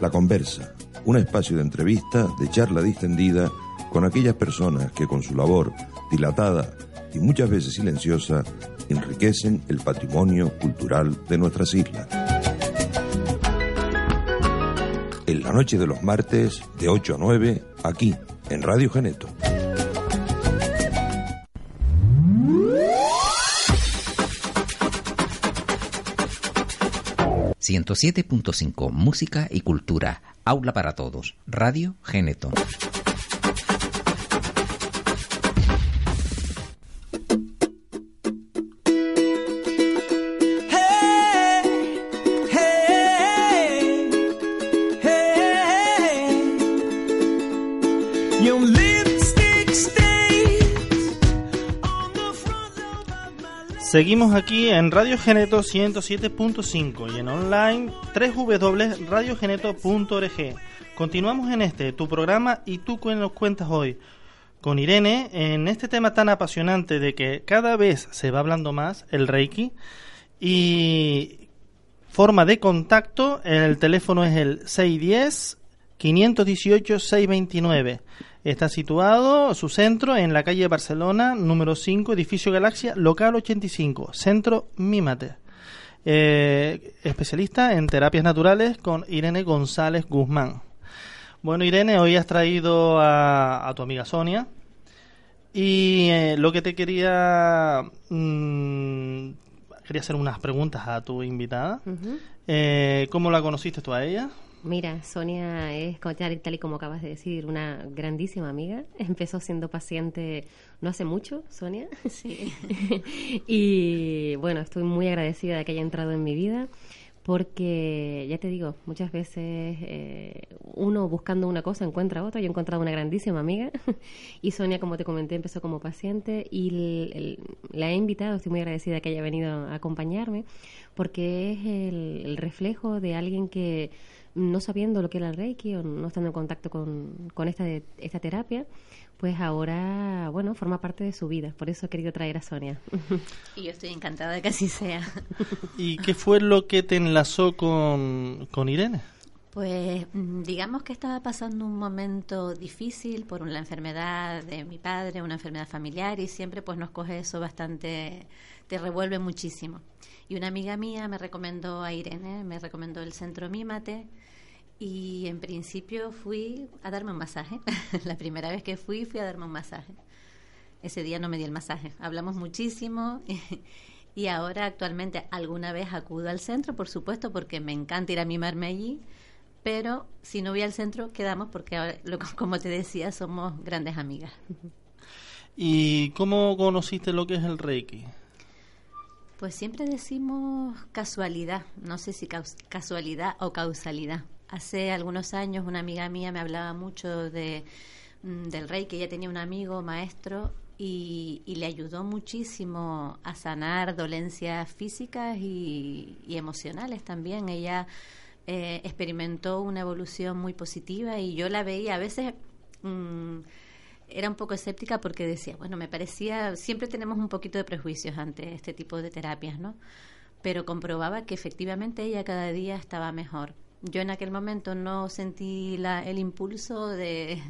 La Conversa, un espacio de entrevista, de charla distendida con aquellas personas que con su labor dilatada y muchas veces silenciosa enriquecen el patrimonio cultural de nuestras islas. En la noche de los martes, de 8 a 9, aquí, en Radio Geneto.
...107.5 Música y Cultura, Aula para Todos, Radio Geneto.
Seguimos aquí en Radio Geneto 107.5 y en online www.radiogeneto.org. Continuamos en este, tu programa y tú nos cuentas hoy. Con Irene, en este tema tan apasionante de que cada vez se va hablando más, el Reiki, y forma de contacto, el teléfono es el 610-518-629. Está situado su centro en la calle Barcelona, número 5, edificio Galaxia, local 85, centro Mímate. Eh, especialista en terapias naturales con Irene González Guzmán. Bueno, Irene, hoy has traído a, a tu amiga Sonia. Y eh, lo que te quería. mm, quería hacer unas preguntas a tu invitada. Eh, ¿Cómo la conociste tú a ella?
Mira, Sonia es, tal tal y como acabas de decir, una grandísima amiga. *laughs* Empezó siendo paciente no hace mucho, Sonia. *laughs*
Sí. *laughs*
y bueno, estoy muy agradecida de que haya entrado en mi vida porque, ya te digo, muchas veces eh, uno buscando una cosa encuentra otra. Yo he encontrado una grandísima amiga y Sonia, como te comenté, empezó como paciente y el- el- la he invitado, estoy muy agradecida que haya venido a acompañarme porque es el, el reflejo de alguien que no sabiendo lo que era el Reiki o no estando en contacto con, con esta, esta terapia, pues ahora, bueno, forma parte de su vida. Por eso he querido traer a Sonia. *laughs*
Y yo estoy encantada de que así sea.
¿Y qué fue lo que te enlazó con, con Irene?
Pues mm, digamos que estaba pasando un momento difícil por la enfermedad de mi padre, una enfermedad familiar y siempre pues nos coge eso bastante, te revuelve muchísimo. Y una amiga mía me recomendó a Irene, me recomendó el centro Mímate y en principio fui a darme un masaje. *laughs* la primera vez que fui fui a darme un masaje. Ese día no me di el masaje. Hablamos muchísimo *laughs* y ahora actualmente alguna vez acudo al centro, por supuesto, porque me encanta ir a mimarme allí. Pero si no voy al centro, quedamos porque, ahora, lo- como te decía, somos grandes amigas.
¿Y cómo conociste lo que es el Reiki?
Pues siempre decimos casualidad, no sé si caus- casualidad o causalidad. Hace algunos años una amiga mía me hablaba mucho de mm, del que ella tenía un amigo maestro y, y le ayudó muchísimo a sanar dolencias físicas y, y emocionales también. Ella eh, experimentó una evolución muy positiva y yo la veía a veces... mm, era un poco escéptica porque decía, bueno, me parecía, siempre tenemos un poquito de prejuicios ante este tipo de terapias, ¿no? Pero comprobaba que efectivamente ella cada día estaba mejor. Yo en aquel momento no sentí la, el impulso de,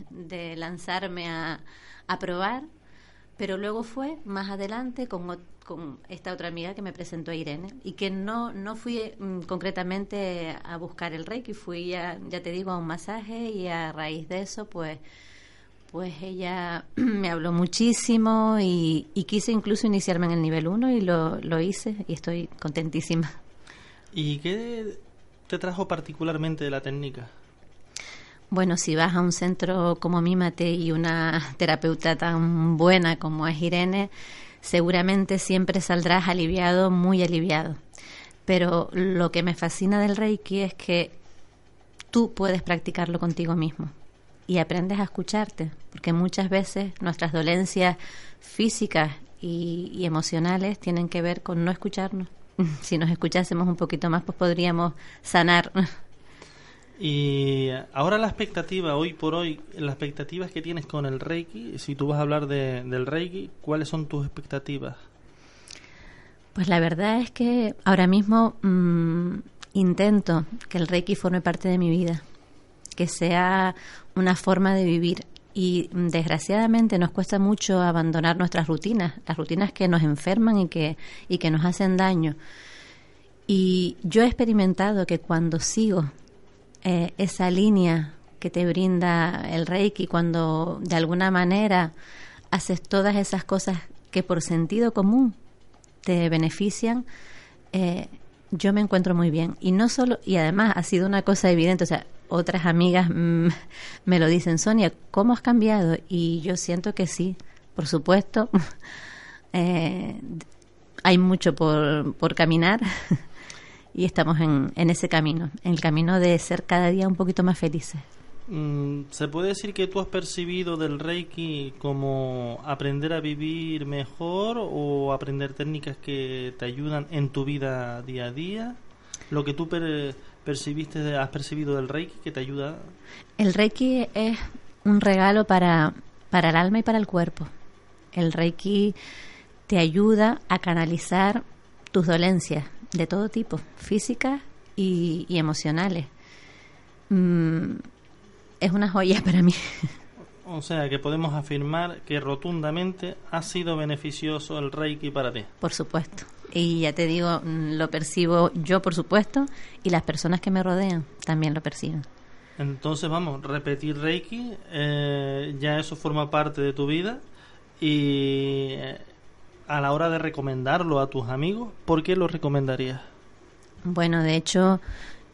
lanzarme a probar, pero luego fue más adelante con, con esta otra amiga que me presentó a Irene y que no, no fui mm, concretamente a buscar el Reiki, fui a, ya te digo, a un masaje y a raíz de eso pues pues ella *clears throat* me habló muchísimo y, y quise incluso iniciarme en el nivel 1 y lo, lo hice y estoy contentísima.
¿Y qué te trajo particularmente de la técnica?
Bueno, si vas a un centro como Mímate y una *laughs* terapeuta tan buena como es Irene, seguramente siempre saldrás aliviado, muy aliviado. Pero lo que me fascina del Reiki es que tú puedes practicarlo contigo mismo y aprendes a escucharte, porque muchas veces nuestras dolencias físicas y, y emocionales tienen que ver con no escucharnos. *laughs* Si nos escuchásemos un poquito más, pues podríamos sanar.
Y ahora la expectativa, hoy por hoy, las expectativas que tienes con el Reiki, si tú vas a hablar de- del Reiki, ¿cuáles son tus expectativas?
Pues la verdad es que ahora mismo mm, intento que el Reiki forme parte de mi vida, que sea una forma de vivir. Y mm, desgraciadamente nos cuesta mucho abandonar nuestras rutinas, las rutinas que nos enferman y que, y que nos hacen daño. Y yo he experimentado que cuando sigo eh, esa línea que te brinda el Reiki, cuando de alguna manera haces todas esas cosas que por sentido común te benefician, eh, yo me encuentro muy bien. Y no solo, y además ha sido una cosa evidente, o sea, otras amigas me lo dicen, Sonia, ¿cómo has cambiado? Y yo siento que sí, por supuesto. *laughs* Eh, hay mucho por, por caminar *laughs* y estamos en, en ese camino, en el camino de ser cada día un poquito más felices.
Mm, ¿Se puede decir que tú has percibido del Reiki como aprender a vivir mejor o aprender técnicas que te ayudan en tu vida día a día? Lo que tú per- percibiste, has percibido del Reiki que te ayuda.
El Reiki es un regalo para, para el alma y para el cuerpo. El Reiki te ayuda a canalizar tus dolencias de todo tipo, físicas y, y emocionales. Mm, es una joya *laughs* para mí.
O sea, que podemos afirmar que rotundamente ha sido beneficioso el Reiki para ti.
Por supuesto. Y ya te digo, mm, lo percibo yo, por supuesto, y las personas que me rodean también lo perciben.
Entonces, vamos, repetir Reiki, eh, ya eso forma parte de tu vida y eh, a la hora de recomendarlo a tus amigos, ¿por qué lo recomendarías?
Bueno, de hecho,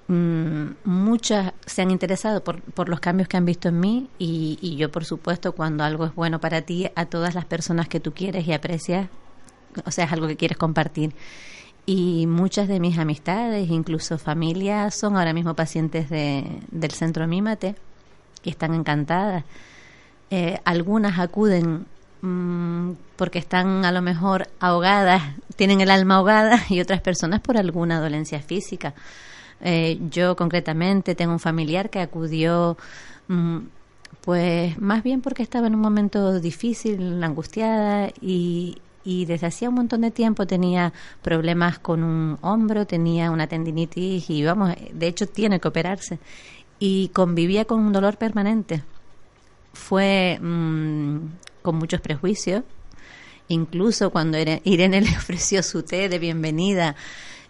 mm, muchas se han interesado por, por los cambios que han visto en mí y, y yo, por supuesto, cuando algo es bueno para ti, a todas las personas que tú quieres y aprecias, o sea, es algo que quieres compartir. Y muchas de mis amistades, incluso familias, son ahora mismo pacientes de, del centro Mímate y están encantadas. Eh, algunas acuden mm, porque están a lo mejor ahogadas, tienen el alma ahogada *laughs* y otras personas por alguna dolencia física. Eh, yo concretamente tengo un familiar que acudió mm, pues más bien porque estaba en un momento difícil, angustiada y, y desde hacía un montón de tiempo tenía problemas con un hombro, tenía una tendinitis y vamos, de hecho tiene que operarse y convivía con un dolor permanente. Fue mm, con muchos prejuicios, incluso cuando Ire- Irene *laughs* le ofreció su té de bienvenida.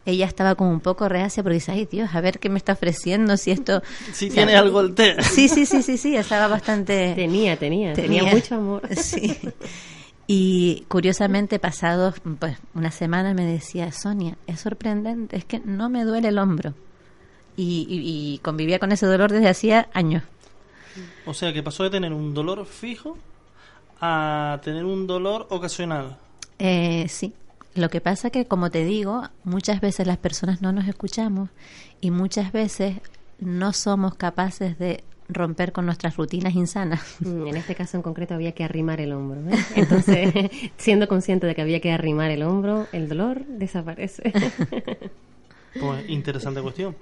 Ella estaba como un poco reacia porque dice, ay Dios, a ver qué me está ofreciendo, si esto... *laughs*
Si
o sea,
tiene algo el té.
Sí, sí, sí, sí, sí, estaba bastante... *laughs*
Tenía, tenía, tenía mucho amor.
Sí. Y curiosamente, pasados pues, una semana, me decía, Sonia, es sorprendente, es que no me duele el hombro. Y, y- y convivía con ese dolor desde hacía años.
O sea, que pasó de tener un dolor fijo a tener un dolor ocasional.
Eh, sí. Lo que pasa que, como te digo, muchas veces las personas no nos escuchamos y muchas veces no somos capaces de romper con nuestras rutinas insanas.
Mm, En este caso en concreto había que arrimar el hombro. ¿eh? Entonces, *laughs* siendo consciente de que había que arrimar el hombro, el dolor desaparece. *laughs*
Pues interesante cuestión.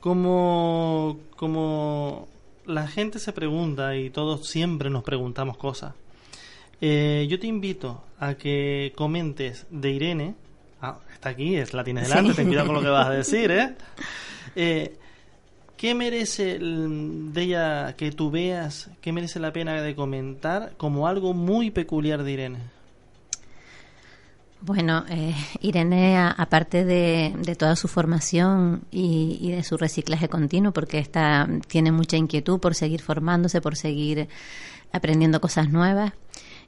Como, como la gente se pregunta y todos siempre nos preguntamos cosas, eh, yo te invito a que comentes de Irene. Ah, está aquí, es la tienes delante,
Sí.
ten cuidado con lo que vas a *laughs* decir, ¿eh? Eh, ¿Qué merece de ella que tú veas, qué merece la pena de comentar como algo muy peculiar de Irene?
Bueno, eh, Irene, aparte de, de toda su formación y, y de su reciclaje continuo, porque está, tiene mucha inquietud por seguir formándose, por seguir aprendiendo cosas nuevas,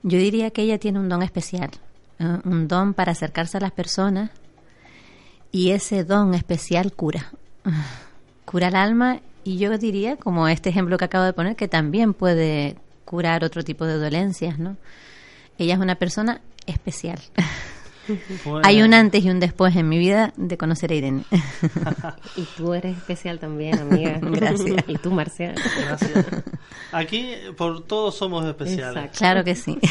yo diría que ella tiene un don especial, un don para acercarse a las personas y ese don especial cura, *sighs* cura el alma y yo diría, como este ejemplo que acabo de poner, que también puede curar otro tipo de dolencias, ¿no? Ella es una persona especial. *laughs* Hay un antes y un después en mi vida de conocer a Irene. *laughs*
y tú eres especial también, amiga.
Gracias.
Y tú, Marcial.
Gracias. Aquí por todos somos especiales.
Exacto.
Claro que sí. *laughs*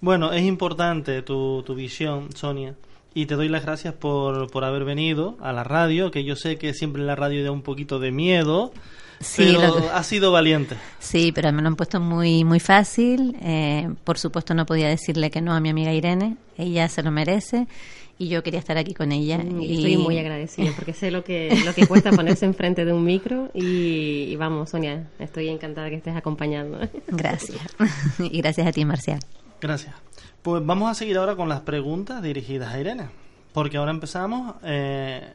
Bueno, es importante tu, tu visión, Sonia. Y te doy las gracias por, por haber venido a la radio, que yo sé que siempre en la radio da un poquito de miedo,
Sí,
pero
lo-
has sido valiente.
Sí, pero me lo han puesto muy muy fácil. Eh, por supuesto no podía decirle que no a mi amiga Irene. Ella se lo merece y yo quería estar aquí con ella.
Mm,
y
Estoy muy agradecida porque sé lo que, lo que cuesta ponerse enfrente de un micro y, y vamos, Sonia, estoy encantada que estés acompañando.
Gracias. *laughs* y gracias a ti, Marcial.
Gracias. Pues vamos a seguir ahora con las preguntas dirigidas a Irene. Porque ahora empezamos, eh,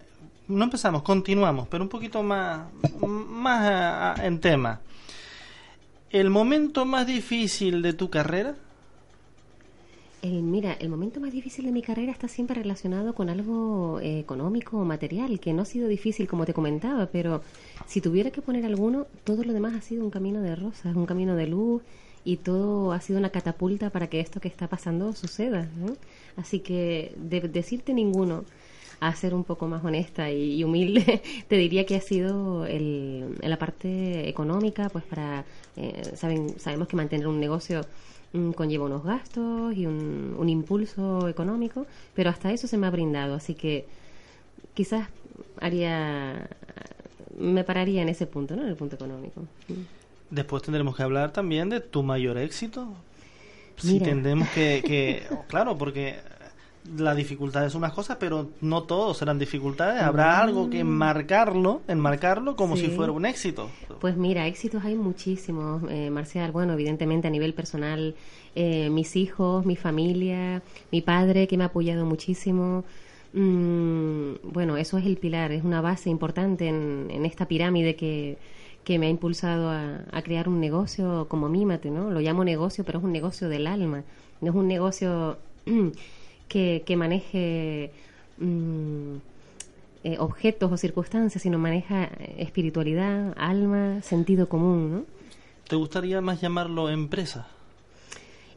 no empezamos, continuamos, pero un poquito más, más a- en tema. ¿El momento más difícil de tu carrera?
Eh, mira, el momento más difícil de mi carrera está siempre relacionado con algo eh, económico o material, que no ha sido difícil como te comentaba, pero si tuviera que poner alguno, todo lo demás ha sido un camino de rosas, un camino de luz y todo ha sido una catapulta para que esto que está pasando suceda. ¿no? Así que de decirte ninguno, a ser un poco más honesta y, y humilde, *laughs* te diría que ha sido el, en la parte económica, pues para, eh, saben, sabemos que mantener un negocio mm, conlleva unos gastos y un, un impulso económico, pero hasta eso se me ha brindado, así que quizás haría, me pararía en ese punto, ¿no? En el punto económico.
Después tendremos que hablar también de tu mayor éxito. Si
Mira.
que, que- *laughs* claro, porque la dificultad es unas cosas, pero no todos serán dificultades. Habrá algo que enmarcarlo, enmarcarlo como si fuera un éxito.
Pues mira, éxitos hay muchísimos, eh, Marcial. Bueno, evidentemente a nivel personal, eh, mis hijos, mi familia, mi padre que me ha apoyado muchísimo. Mm, bueno, eso es el pilar, es una base importante en, en esta pirámide que, que me ha impulsado a, a crear un negocio como Mímate, ¿no? Lo llamo negocio, pero es un negocio del alma. No es un negocio *clears throat* que, que maneje mm, eh, objetos o circunstancias, sino maneja eh, espiritualidad, alma, sentido común, ¿no?
¿Te gustaría más llamarlo empresa?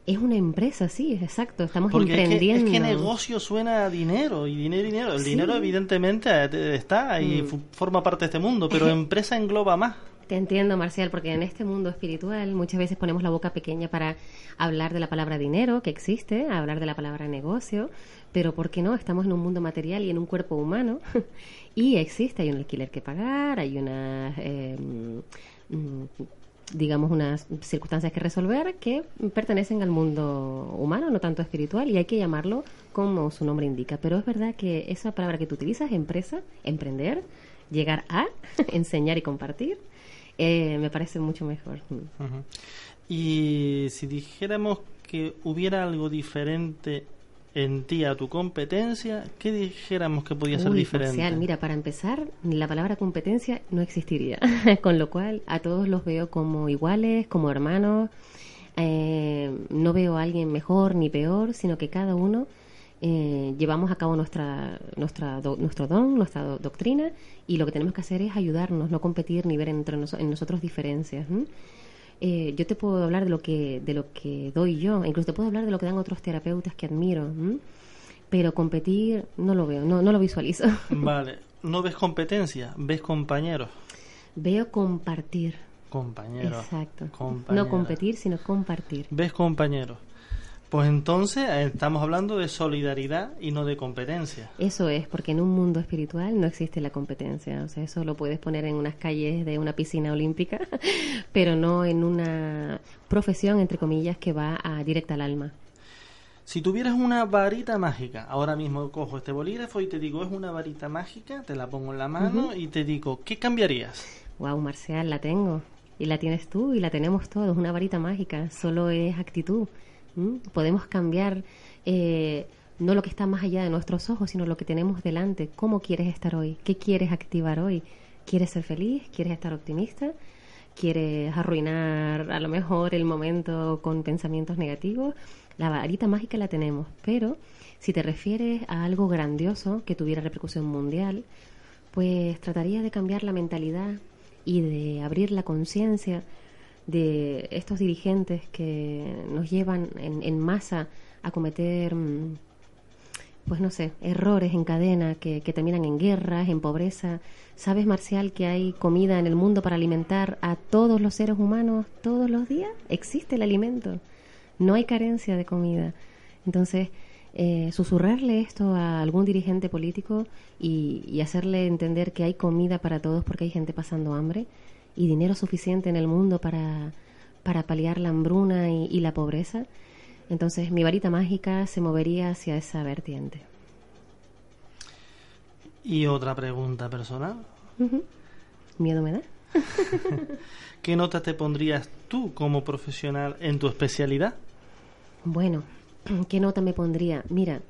Es una empresa, sí, exacto. Estamos
Porque es que, es
emprendiendo.
que negocio suena a dinero y dinero, dinero. El
Sí.
dinero evidentemente eh, está y
Mm.
forma parte de este mundo, pero *laughs* empresa engloba más.
Te entiendo, Marcial, porque en este mundo espiritual muchas veces ponemos la boca pequeña para hablar de la palabra dinero, que existe, hablar de la palabra negocio, pero ¿por qué no? Estamos en un mundo material y en un cuerpo humano *laughs* y existe, hay un alquiler que pagar, hay unas, eh, mm, digamos, unas circunstancias que resolver que pertenecen al mundo humano, no tanto espiritual, y hay que llamarlo como su nombre indica. Pero es verdad que esa palabra que tú utilizas, empresa, emprender, llegar a, *laughs* enseñar y compartir, eh, me parece mucho mejor.
Y si dijéramos que hubiera algo diferente en ti a tu competencia, ¿qué dijéramos que podía ser diferente?
Marcial, mira, para empezar, la palabra competencia no existiría, *laughs* con lo cual a todos los veo como iguales, como hermanos. Eh, no veo a alguien mejor ni peor, sino que cada uno eh, llevamos a cabo nuestra, nuestra do- nuestro don, nuestra do- doctrina, y lo que tenemos que hacer es ayudarnos, no competir ni ver entre en nosotros diferencias. Eh, yo te puedo hablar de lo que de lo que doy yo, incluso te puedo hablar de lo que dan otros terapeutas que admiro, pero competir no lo veo, no, no lo visualizo. *laughs*
Vale, no ves competencia, ves compañeros.
Veo compartir.
compañeros.
Exacto.
Compañeras.
No competir, sino compartir.
¿Ves, compañeros? Pues entonces eh, estamos hablando de solidaridad y no de competencia.
Eso es, porque en un mundo espiritual no existe la competencia. O sea, eso lo puedes poner en unas calles de una piscina olímpica, *laughs* pero no en una profesión, entre comillas, que va a, directa al alma.
Si tuvieras una varita mágica, ahora mismo cojo este bolígrafo y te digo, es una varita mágica, te la pongo en la mano y te digo, ¿qué cambiarías?
Wow, Marcial, la tengo. Y la tienes tú y la tenemos todos. Una varita mágica. Solo es actitud. ¿M? Podemos cambiar eh, no lo que está más allá de nuestros ojos, sino lo que tenemos delante. ¿Cómo quieres estar hoy? ¿Qué quieres activar hoy? ¿Quieres ser feliz? ¿Quieres estar optimista? ¿Quieres arruinar a lo mejor el momento con pensamientos negativos? La varita mágica la tenemos. Pero si te refieres a algo grandioso que tuviera repercusión mundial, pues trataría de cambiar la mentalidad y de abrir la conciencia de estos dirigentes que nos llevan en, en masa a cometer, mm, pues no sé, errores en cadena que, que terminan en guerras, en pobreza. ¿Sabes, Marcial, que hay comida en el mundo para alimentar a todos los seres humanos todos los días? Existe el alimento. No hay carencia de comida. Entonces, eh, susurrarle esto a algún dirigente político y, y hacerle entender que hay comida para todos porque hay gente pasando hambre y dinero suficiente en el mundo para, para paliar la hambruna y, y la pobreza, entonces mi varita mágica se movería hacia esa vertiente.
Y otra pregunta personal.
¿Miedo me da? *laughs*
¿Qué nota te pondrías tú como profesional en tu especialidad?
Bueno, *clears throat* ¿qué nota me pondría? Mira,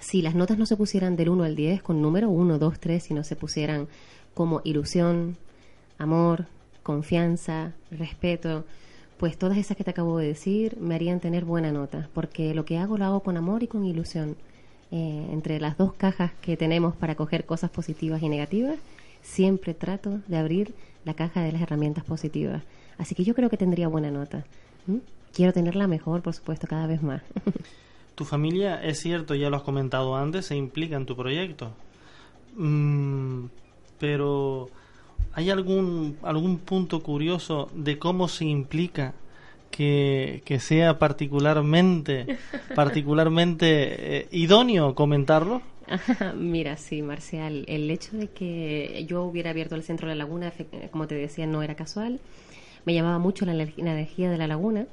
si las notas no se pusieran del 1 al 10 con número 1, 2, 3, sino se pusieran como ilusión, amor, confianza, respeto, pues todas esas que te acabo de decir me harían tener buena nota, porque lo que hago lo hago con amor y con ilusión. Eh, entre las dos cajas que tenemos para coger cosas positivas y negativas, siempre trato de abrir la caja de las herramientas positivas. Así que yo creo que tendría buena nota. Quiero tenerla mejor, por supuesto, cada vez más. *laughs*
Tu familia, es cierto, ya lo has comentado antes, se implica en tu proyecto. Mm, pero ¿hay algún, algún punto curioso de cómo se implica que, que sea particularmente, *laughs* particularmente eh, idóneo comentarlo? *laughs*
Mira, sí, Marcial, el hecho de que yo hubiera abierto el centro de la laguna, como te decía, no era casual. Me llamaba mucho la, la energía de la laguna,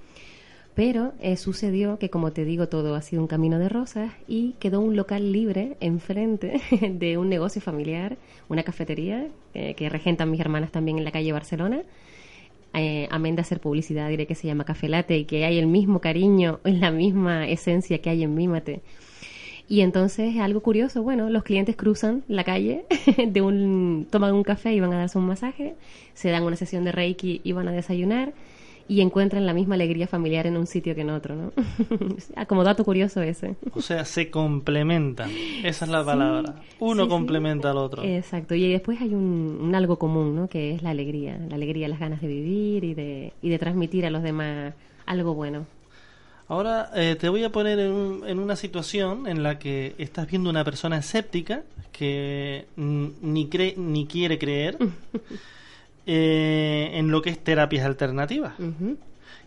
pero eh, sucedió que, como te digo, todo ha sido un camino de rosas y quedó un local libre enfrente *laughs* de un negocio familiar, una cafetería eh, que regentan mis hermanas también en la calle Barcelona. Eh, amén de hacer publicidad, diré que se llama Café Latte y que hay el mismo cariño, *laughs* la misma esencia que hay en Mímate. Y entonces, algo curioso, bueno, los clientes cruzan la calle, *laughs* de un, toman un café y van a darse un masaje, se dan una sesión de Reiki y van a desayunar y encuentran la misma alegría familiar en un sitio que en otro, ¿no? *laughs* Ah, Como dato curioso ese.
O sea, se complementan. Esa es la palabra. Uno
sí, sí.
complementa al otro.
Exacto, y después hay un, un algo común, ¿no? Que es la alegría, la alegría, las ganas de vivir y de, y de transmitir a los demás algo bueno.
Ahora eh, te voy a poner en, un- en una situación en la que estás viendo una persona escéptica que ni cree ni quiere creer *laughs* eh, en lo que es terapias alternativas.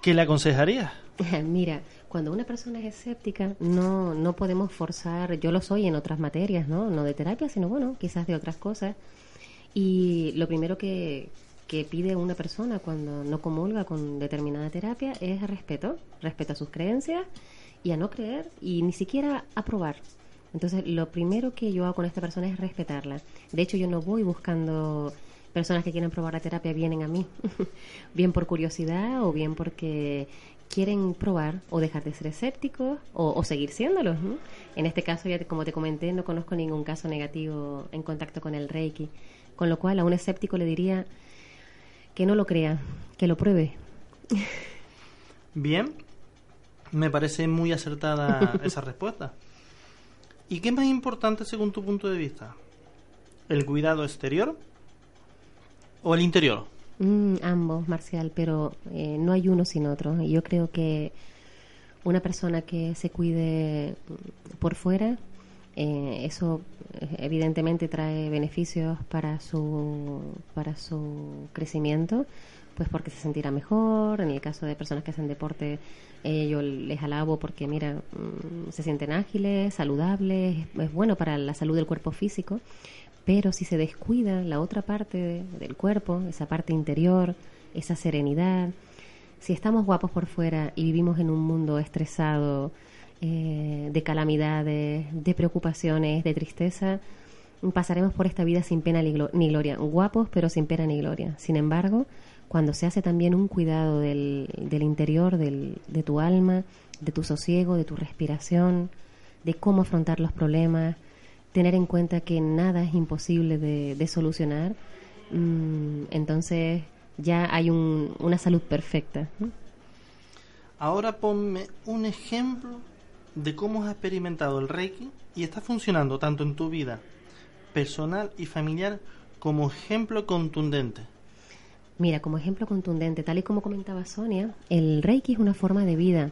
¿Qué le aconsejarías? *laughs*
Mira, cuando una persona es escéptica, no, no podemos forzar, yo lo soy en otras materias, ¿no? No de terapia, sino bueno, quizás de otras cosas. Y lo primero que, que pide una persona cuando no comulga con determinada terapia es respeto, respeto a sus creencias y a no creer y ni siquiera aprobar. Entonces, lo primero que yo hago con esta persona es respetarla. De hecho, yo no voy buscando personas que quieren probar la terapia, vienen a mí, *laughs* bien por curiosidad o bien porque quieren probar o dejar de ser escépticos o, o seguir siéndolos. ¿no? En este caso, ya te- como te comenté, no conozco ningún caso negativo en contacto con el Reiki, con lo cual a un escéptico le diría que no lo crea, que lo pruebe.
Bien, me parece muy acertada *laughs* esa respuesta. ¿Y qué es más importante según tu punto de vista? ¿El cuidado exterior o el interior?
Mm, ambos, Marcial, pero eh, no hay uno sin otro. Y Yo creo que una persona que se cuide por fuera, eh, eso eh, evidentemente trae beneficios para su, para su crecimiento, pues porque se sentirá mejor. En el caso de personas que hacen deporte, eh, yo les alabo porque, mira, mm, se sienten ágiles, saludables, es, es bueno para la salud del cuerpo físico. Pero si se descuida la otra parte de- del cuerpo, esa parte interior, esa serenidad, si estamos guapos por fuera y vivimos en un mundo estresado, eh, de calamidades, de preocupaciones, de tristeza, pasaremos por esta vida sin pena ni gloria. Guapos, pero sin pena ni gloria. Sin embargo, cuando se hace también un cuidado del, del interior, del, de tu alma, de tu sosiego, de tu respiración, de cómo afrontar los problemas, tener en cuenta que nada es imposible de, de solucionar, mm, entonces ya hay un- una salud perfecta. ¿no?
Ahora ponme un ejemplo de cómo has experimentado el Reiki y está funcionando tanto en tu vida personal y familiar como ejemplo contundente.
Mira, como ejemplo contundente, tal y como comentaba Sonia, el Reiki es una forma de vida.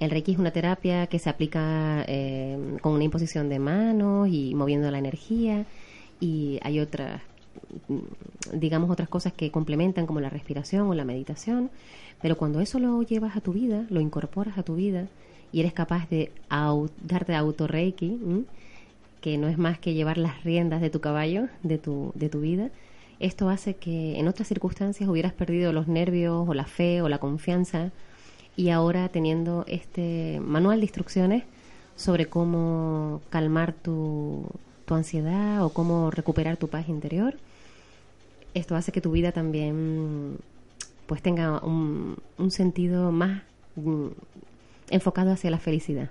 El Reiki es una terapia que se aplica eh, con una imposición de manos y moviendo la energía. Y hay otras, mm, digamos, otras cosas que complementan como la respiración o la meditación. Pero cuando eso lo llevas a tu vida, lo incorporas a tu vida y eres capaz de darte auto Reiki, que no es más que llevar las riendas de tu caballo, de tu, de tu vida, esto hace que en otras circunstancias hubieras perdido los nervios o la fe o la confianza y ahora teniendo este manual de instrucciones sobre cómo calmar tu, tu ansiedad o cómo recuperar tu paz interior, esto hace que tu vida también pues tenga un, un sentido más mm, enfocado hacia la felicidad.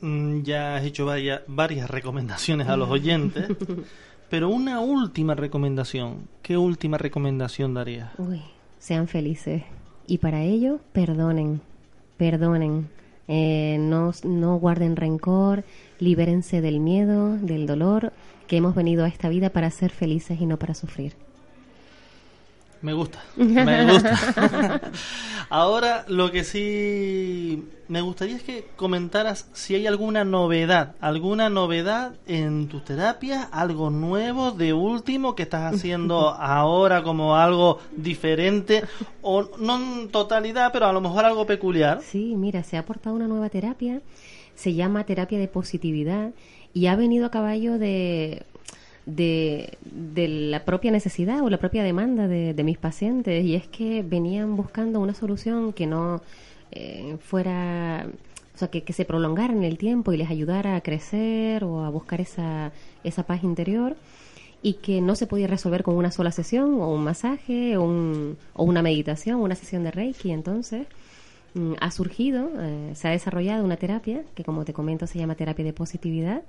Mm, Ya has hecho varias, varias recomendaciones a los oyentes, *laughs* pero una última recomendación. ¿Qué última recomendación darías?
Uy, sean felices. Y para ello, perdonen, perdonen. Eh, no, no guarden rencor, libérense del miedo, del dolor, que hemos venido a esta vida para ser felices y no para sufrir.
Me gusta, *laughs* me gusta. *laughs* Ahora lo que sí me gustaría es que comentaras si hay alguna novedad, alguna novedad en tus terapias, algo nuevo de último que estás haciendo *laughs* ahora como algo diferente o no en totalidad, pero a lo mejor algo peculiar.
Sí, mira, se ha aportado una nueva terapia, se llama terapia de positividad y ha venido a caballo de, de, de la propia necesidad o la propia demanda de, de mis pacientes y es que venían buscando una solución que no eh, fuera, o sea, que, que se prolongara en el tiempo y les ayudara a crecer o a buscar esa, esa paz interior y que no se podía resolver con una sola sesión o un masaje o, un- o una meditación, una sesión de Reiki. Entonces, mm, ha surgido, eh, se ha desarrollado una terapia que, como te comento, se llama terapia de positividad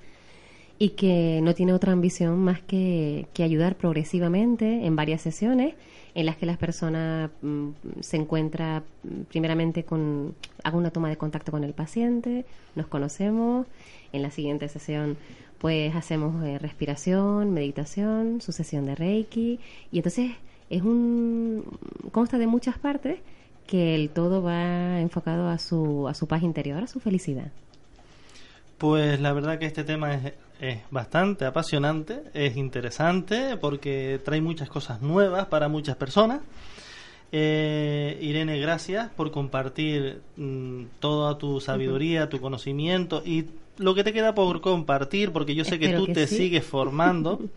y que no tiene otra ambición más que, que ayudar progresivamente en varias sesiones en las que las personas mm, se encuentra mm, primeramente con hago una toma de contacto con el paciente, nos conocemos, en la siguiente sesión pues hacemos eh, respiración, meditación, su sesión de Reiki y entonces es un consta de muchas partes que el todo va enfocado a su a su paz interior, a su felicidad.
Pues la verdad que este tema es, es bastante apasionante, es interesante porque trae muchas cosas nuevas para muchas personas. Eh, Irene, gracias por compartir mm, toda tu sabiduría, tu conocimiento y lo que te queda por compartir, porque yo sé que tú
que
te
sí.
sigues formando. *laughs*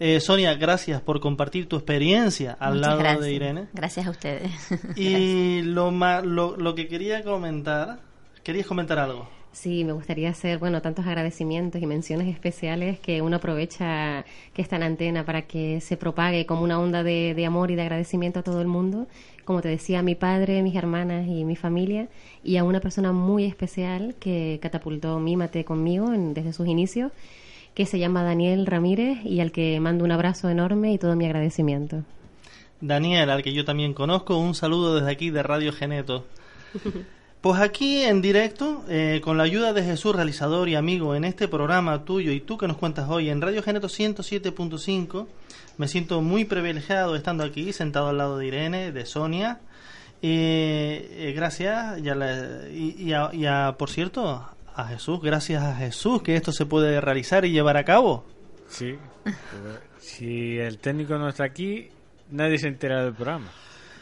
Eh, Sonia, gracias por compartir tu experiencia al
Muchas
lado
gracias.
de Irene.
Gracias a ustedes. *laughs*
Y lo, lo, lo que quería comentar, querías comentar algo.
Sí, me gustaría hacer, bueno, tantos agradecimientos y menciones especiales que uno aprovecha que está en antena para que se propague como una onda de, de amor y de agradecimiento a todo el mundo. Como te decía, a mi padre, mis hermanas y mi familia, y a una persona muy especial que catapultó Mímate conmigo en- desde sus inicios, que se llama Daniel Ramírez y al que mando un abrazo enorme y todo mi agradecimiento.
Daniel, al que yo también conozco, un saludo desde aquí de Radio Geneto. *laughs* Pues aquí en directo, eh, con la ayuda de Jesús, realizador y amigo en este programa tuyo y tú que nos cuentas hoy en Radio Geneto 107.5, me siento muy privilegiado estando aquí, sentado al lado de Irene, de Sonia. Eh, eh, gracias, y, a la- y- y a- y a, por cierto, a Jesús, gracias a Jesús que esto se puede realizar y llevar a cabo.
Sí. *laughs* si el técnico no está aquí, nadie se entera del programa.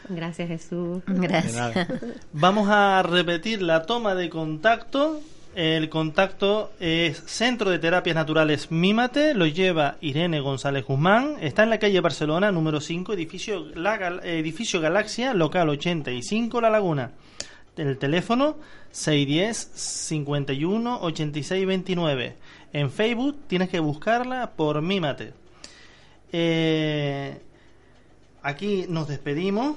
Gracias, Jesús.
Gracias.
Vamos a repetir la toma de contacto. El contacto es Centro de Terapias Naturales Mímate, lo lleva Irene González Guzmán, está en la calle Barcelona, número 5, edificio, la edificio Galaxia, local 85, La Laguna. El teléfono 610 51 86 29. En Facebook tienes que buscarla por Mímate. Eh, aquí nos despedimos.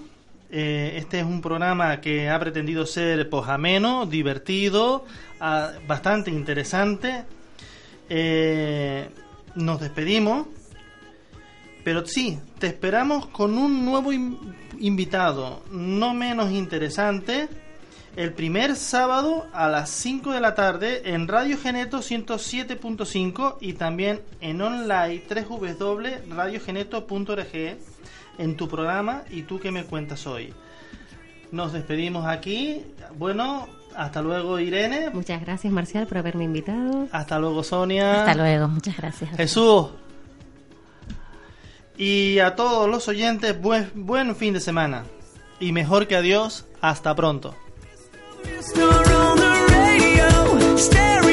Eh, este es un programa que ha pretendido ser pues, ameno, divertido, ah, bastante interesante. Eh, nos despedimos, pero sí, te esperamos con un nuevo in- invitado, no menos interesante, el primer sábado a las 5 de la tarde en Radio Geneto 107.5 y también en online www.radiogeneto.org en tu programa y tú que me cuentas hoy. Nos despedimos aquí. Bueno, hasta luego Irene.
Muchas gracias, Marcial, por haberme invitado.
Hasta luego Sonia.
Hasta luego, muchas gracias.
Jesús. Y a todos los oyentes, buen, buen fin de semana. Y mejor que adiós, hasta pronto.
Star on the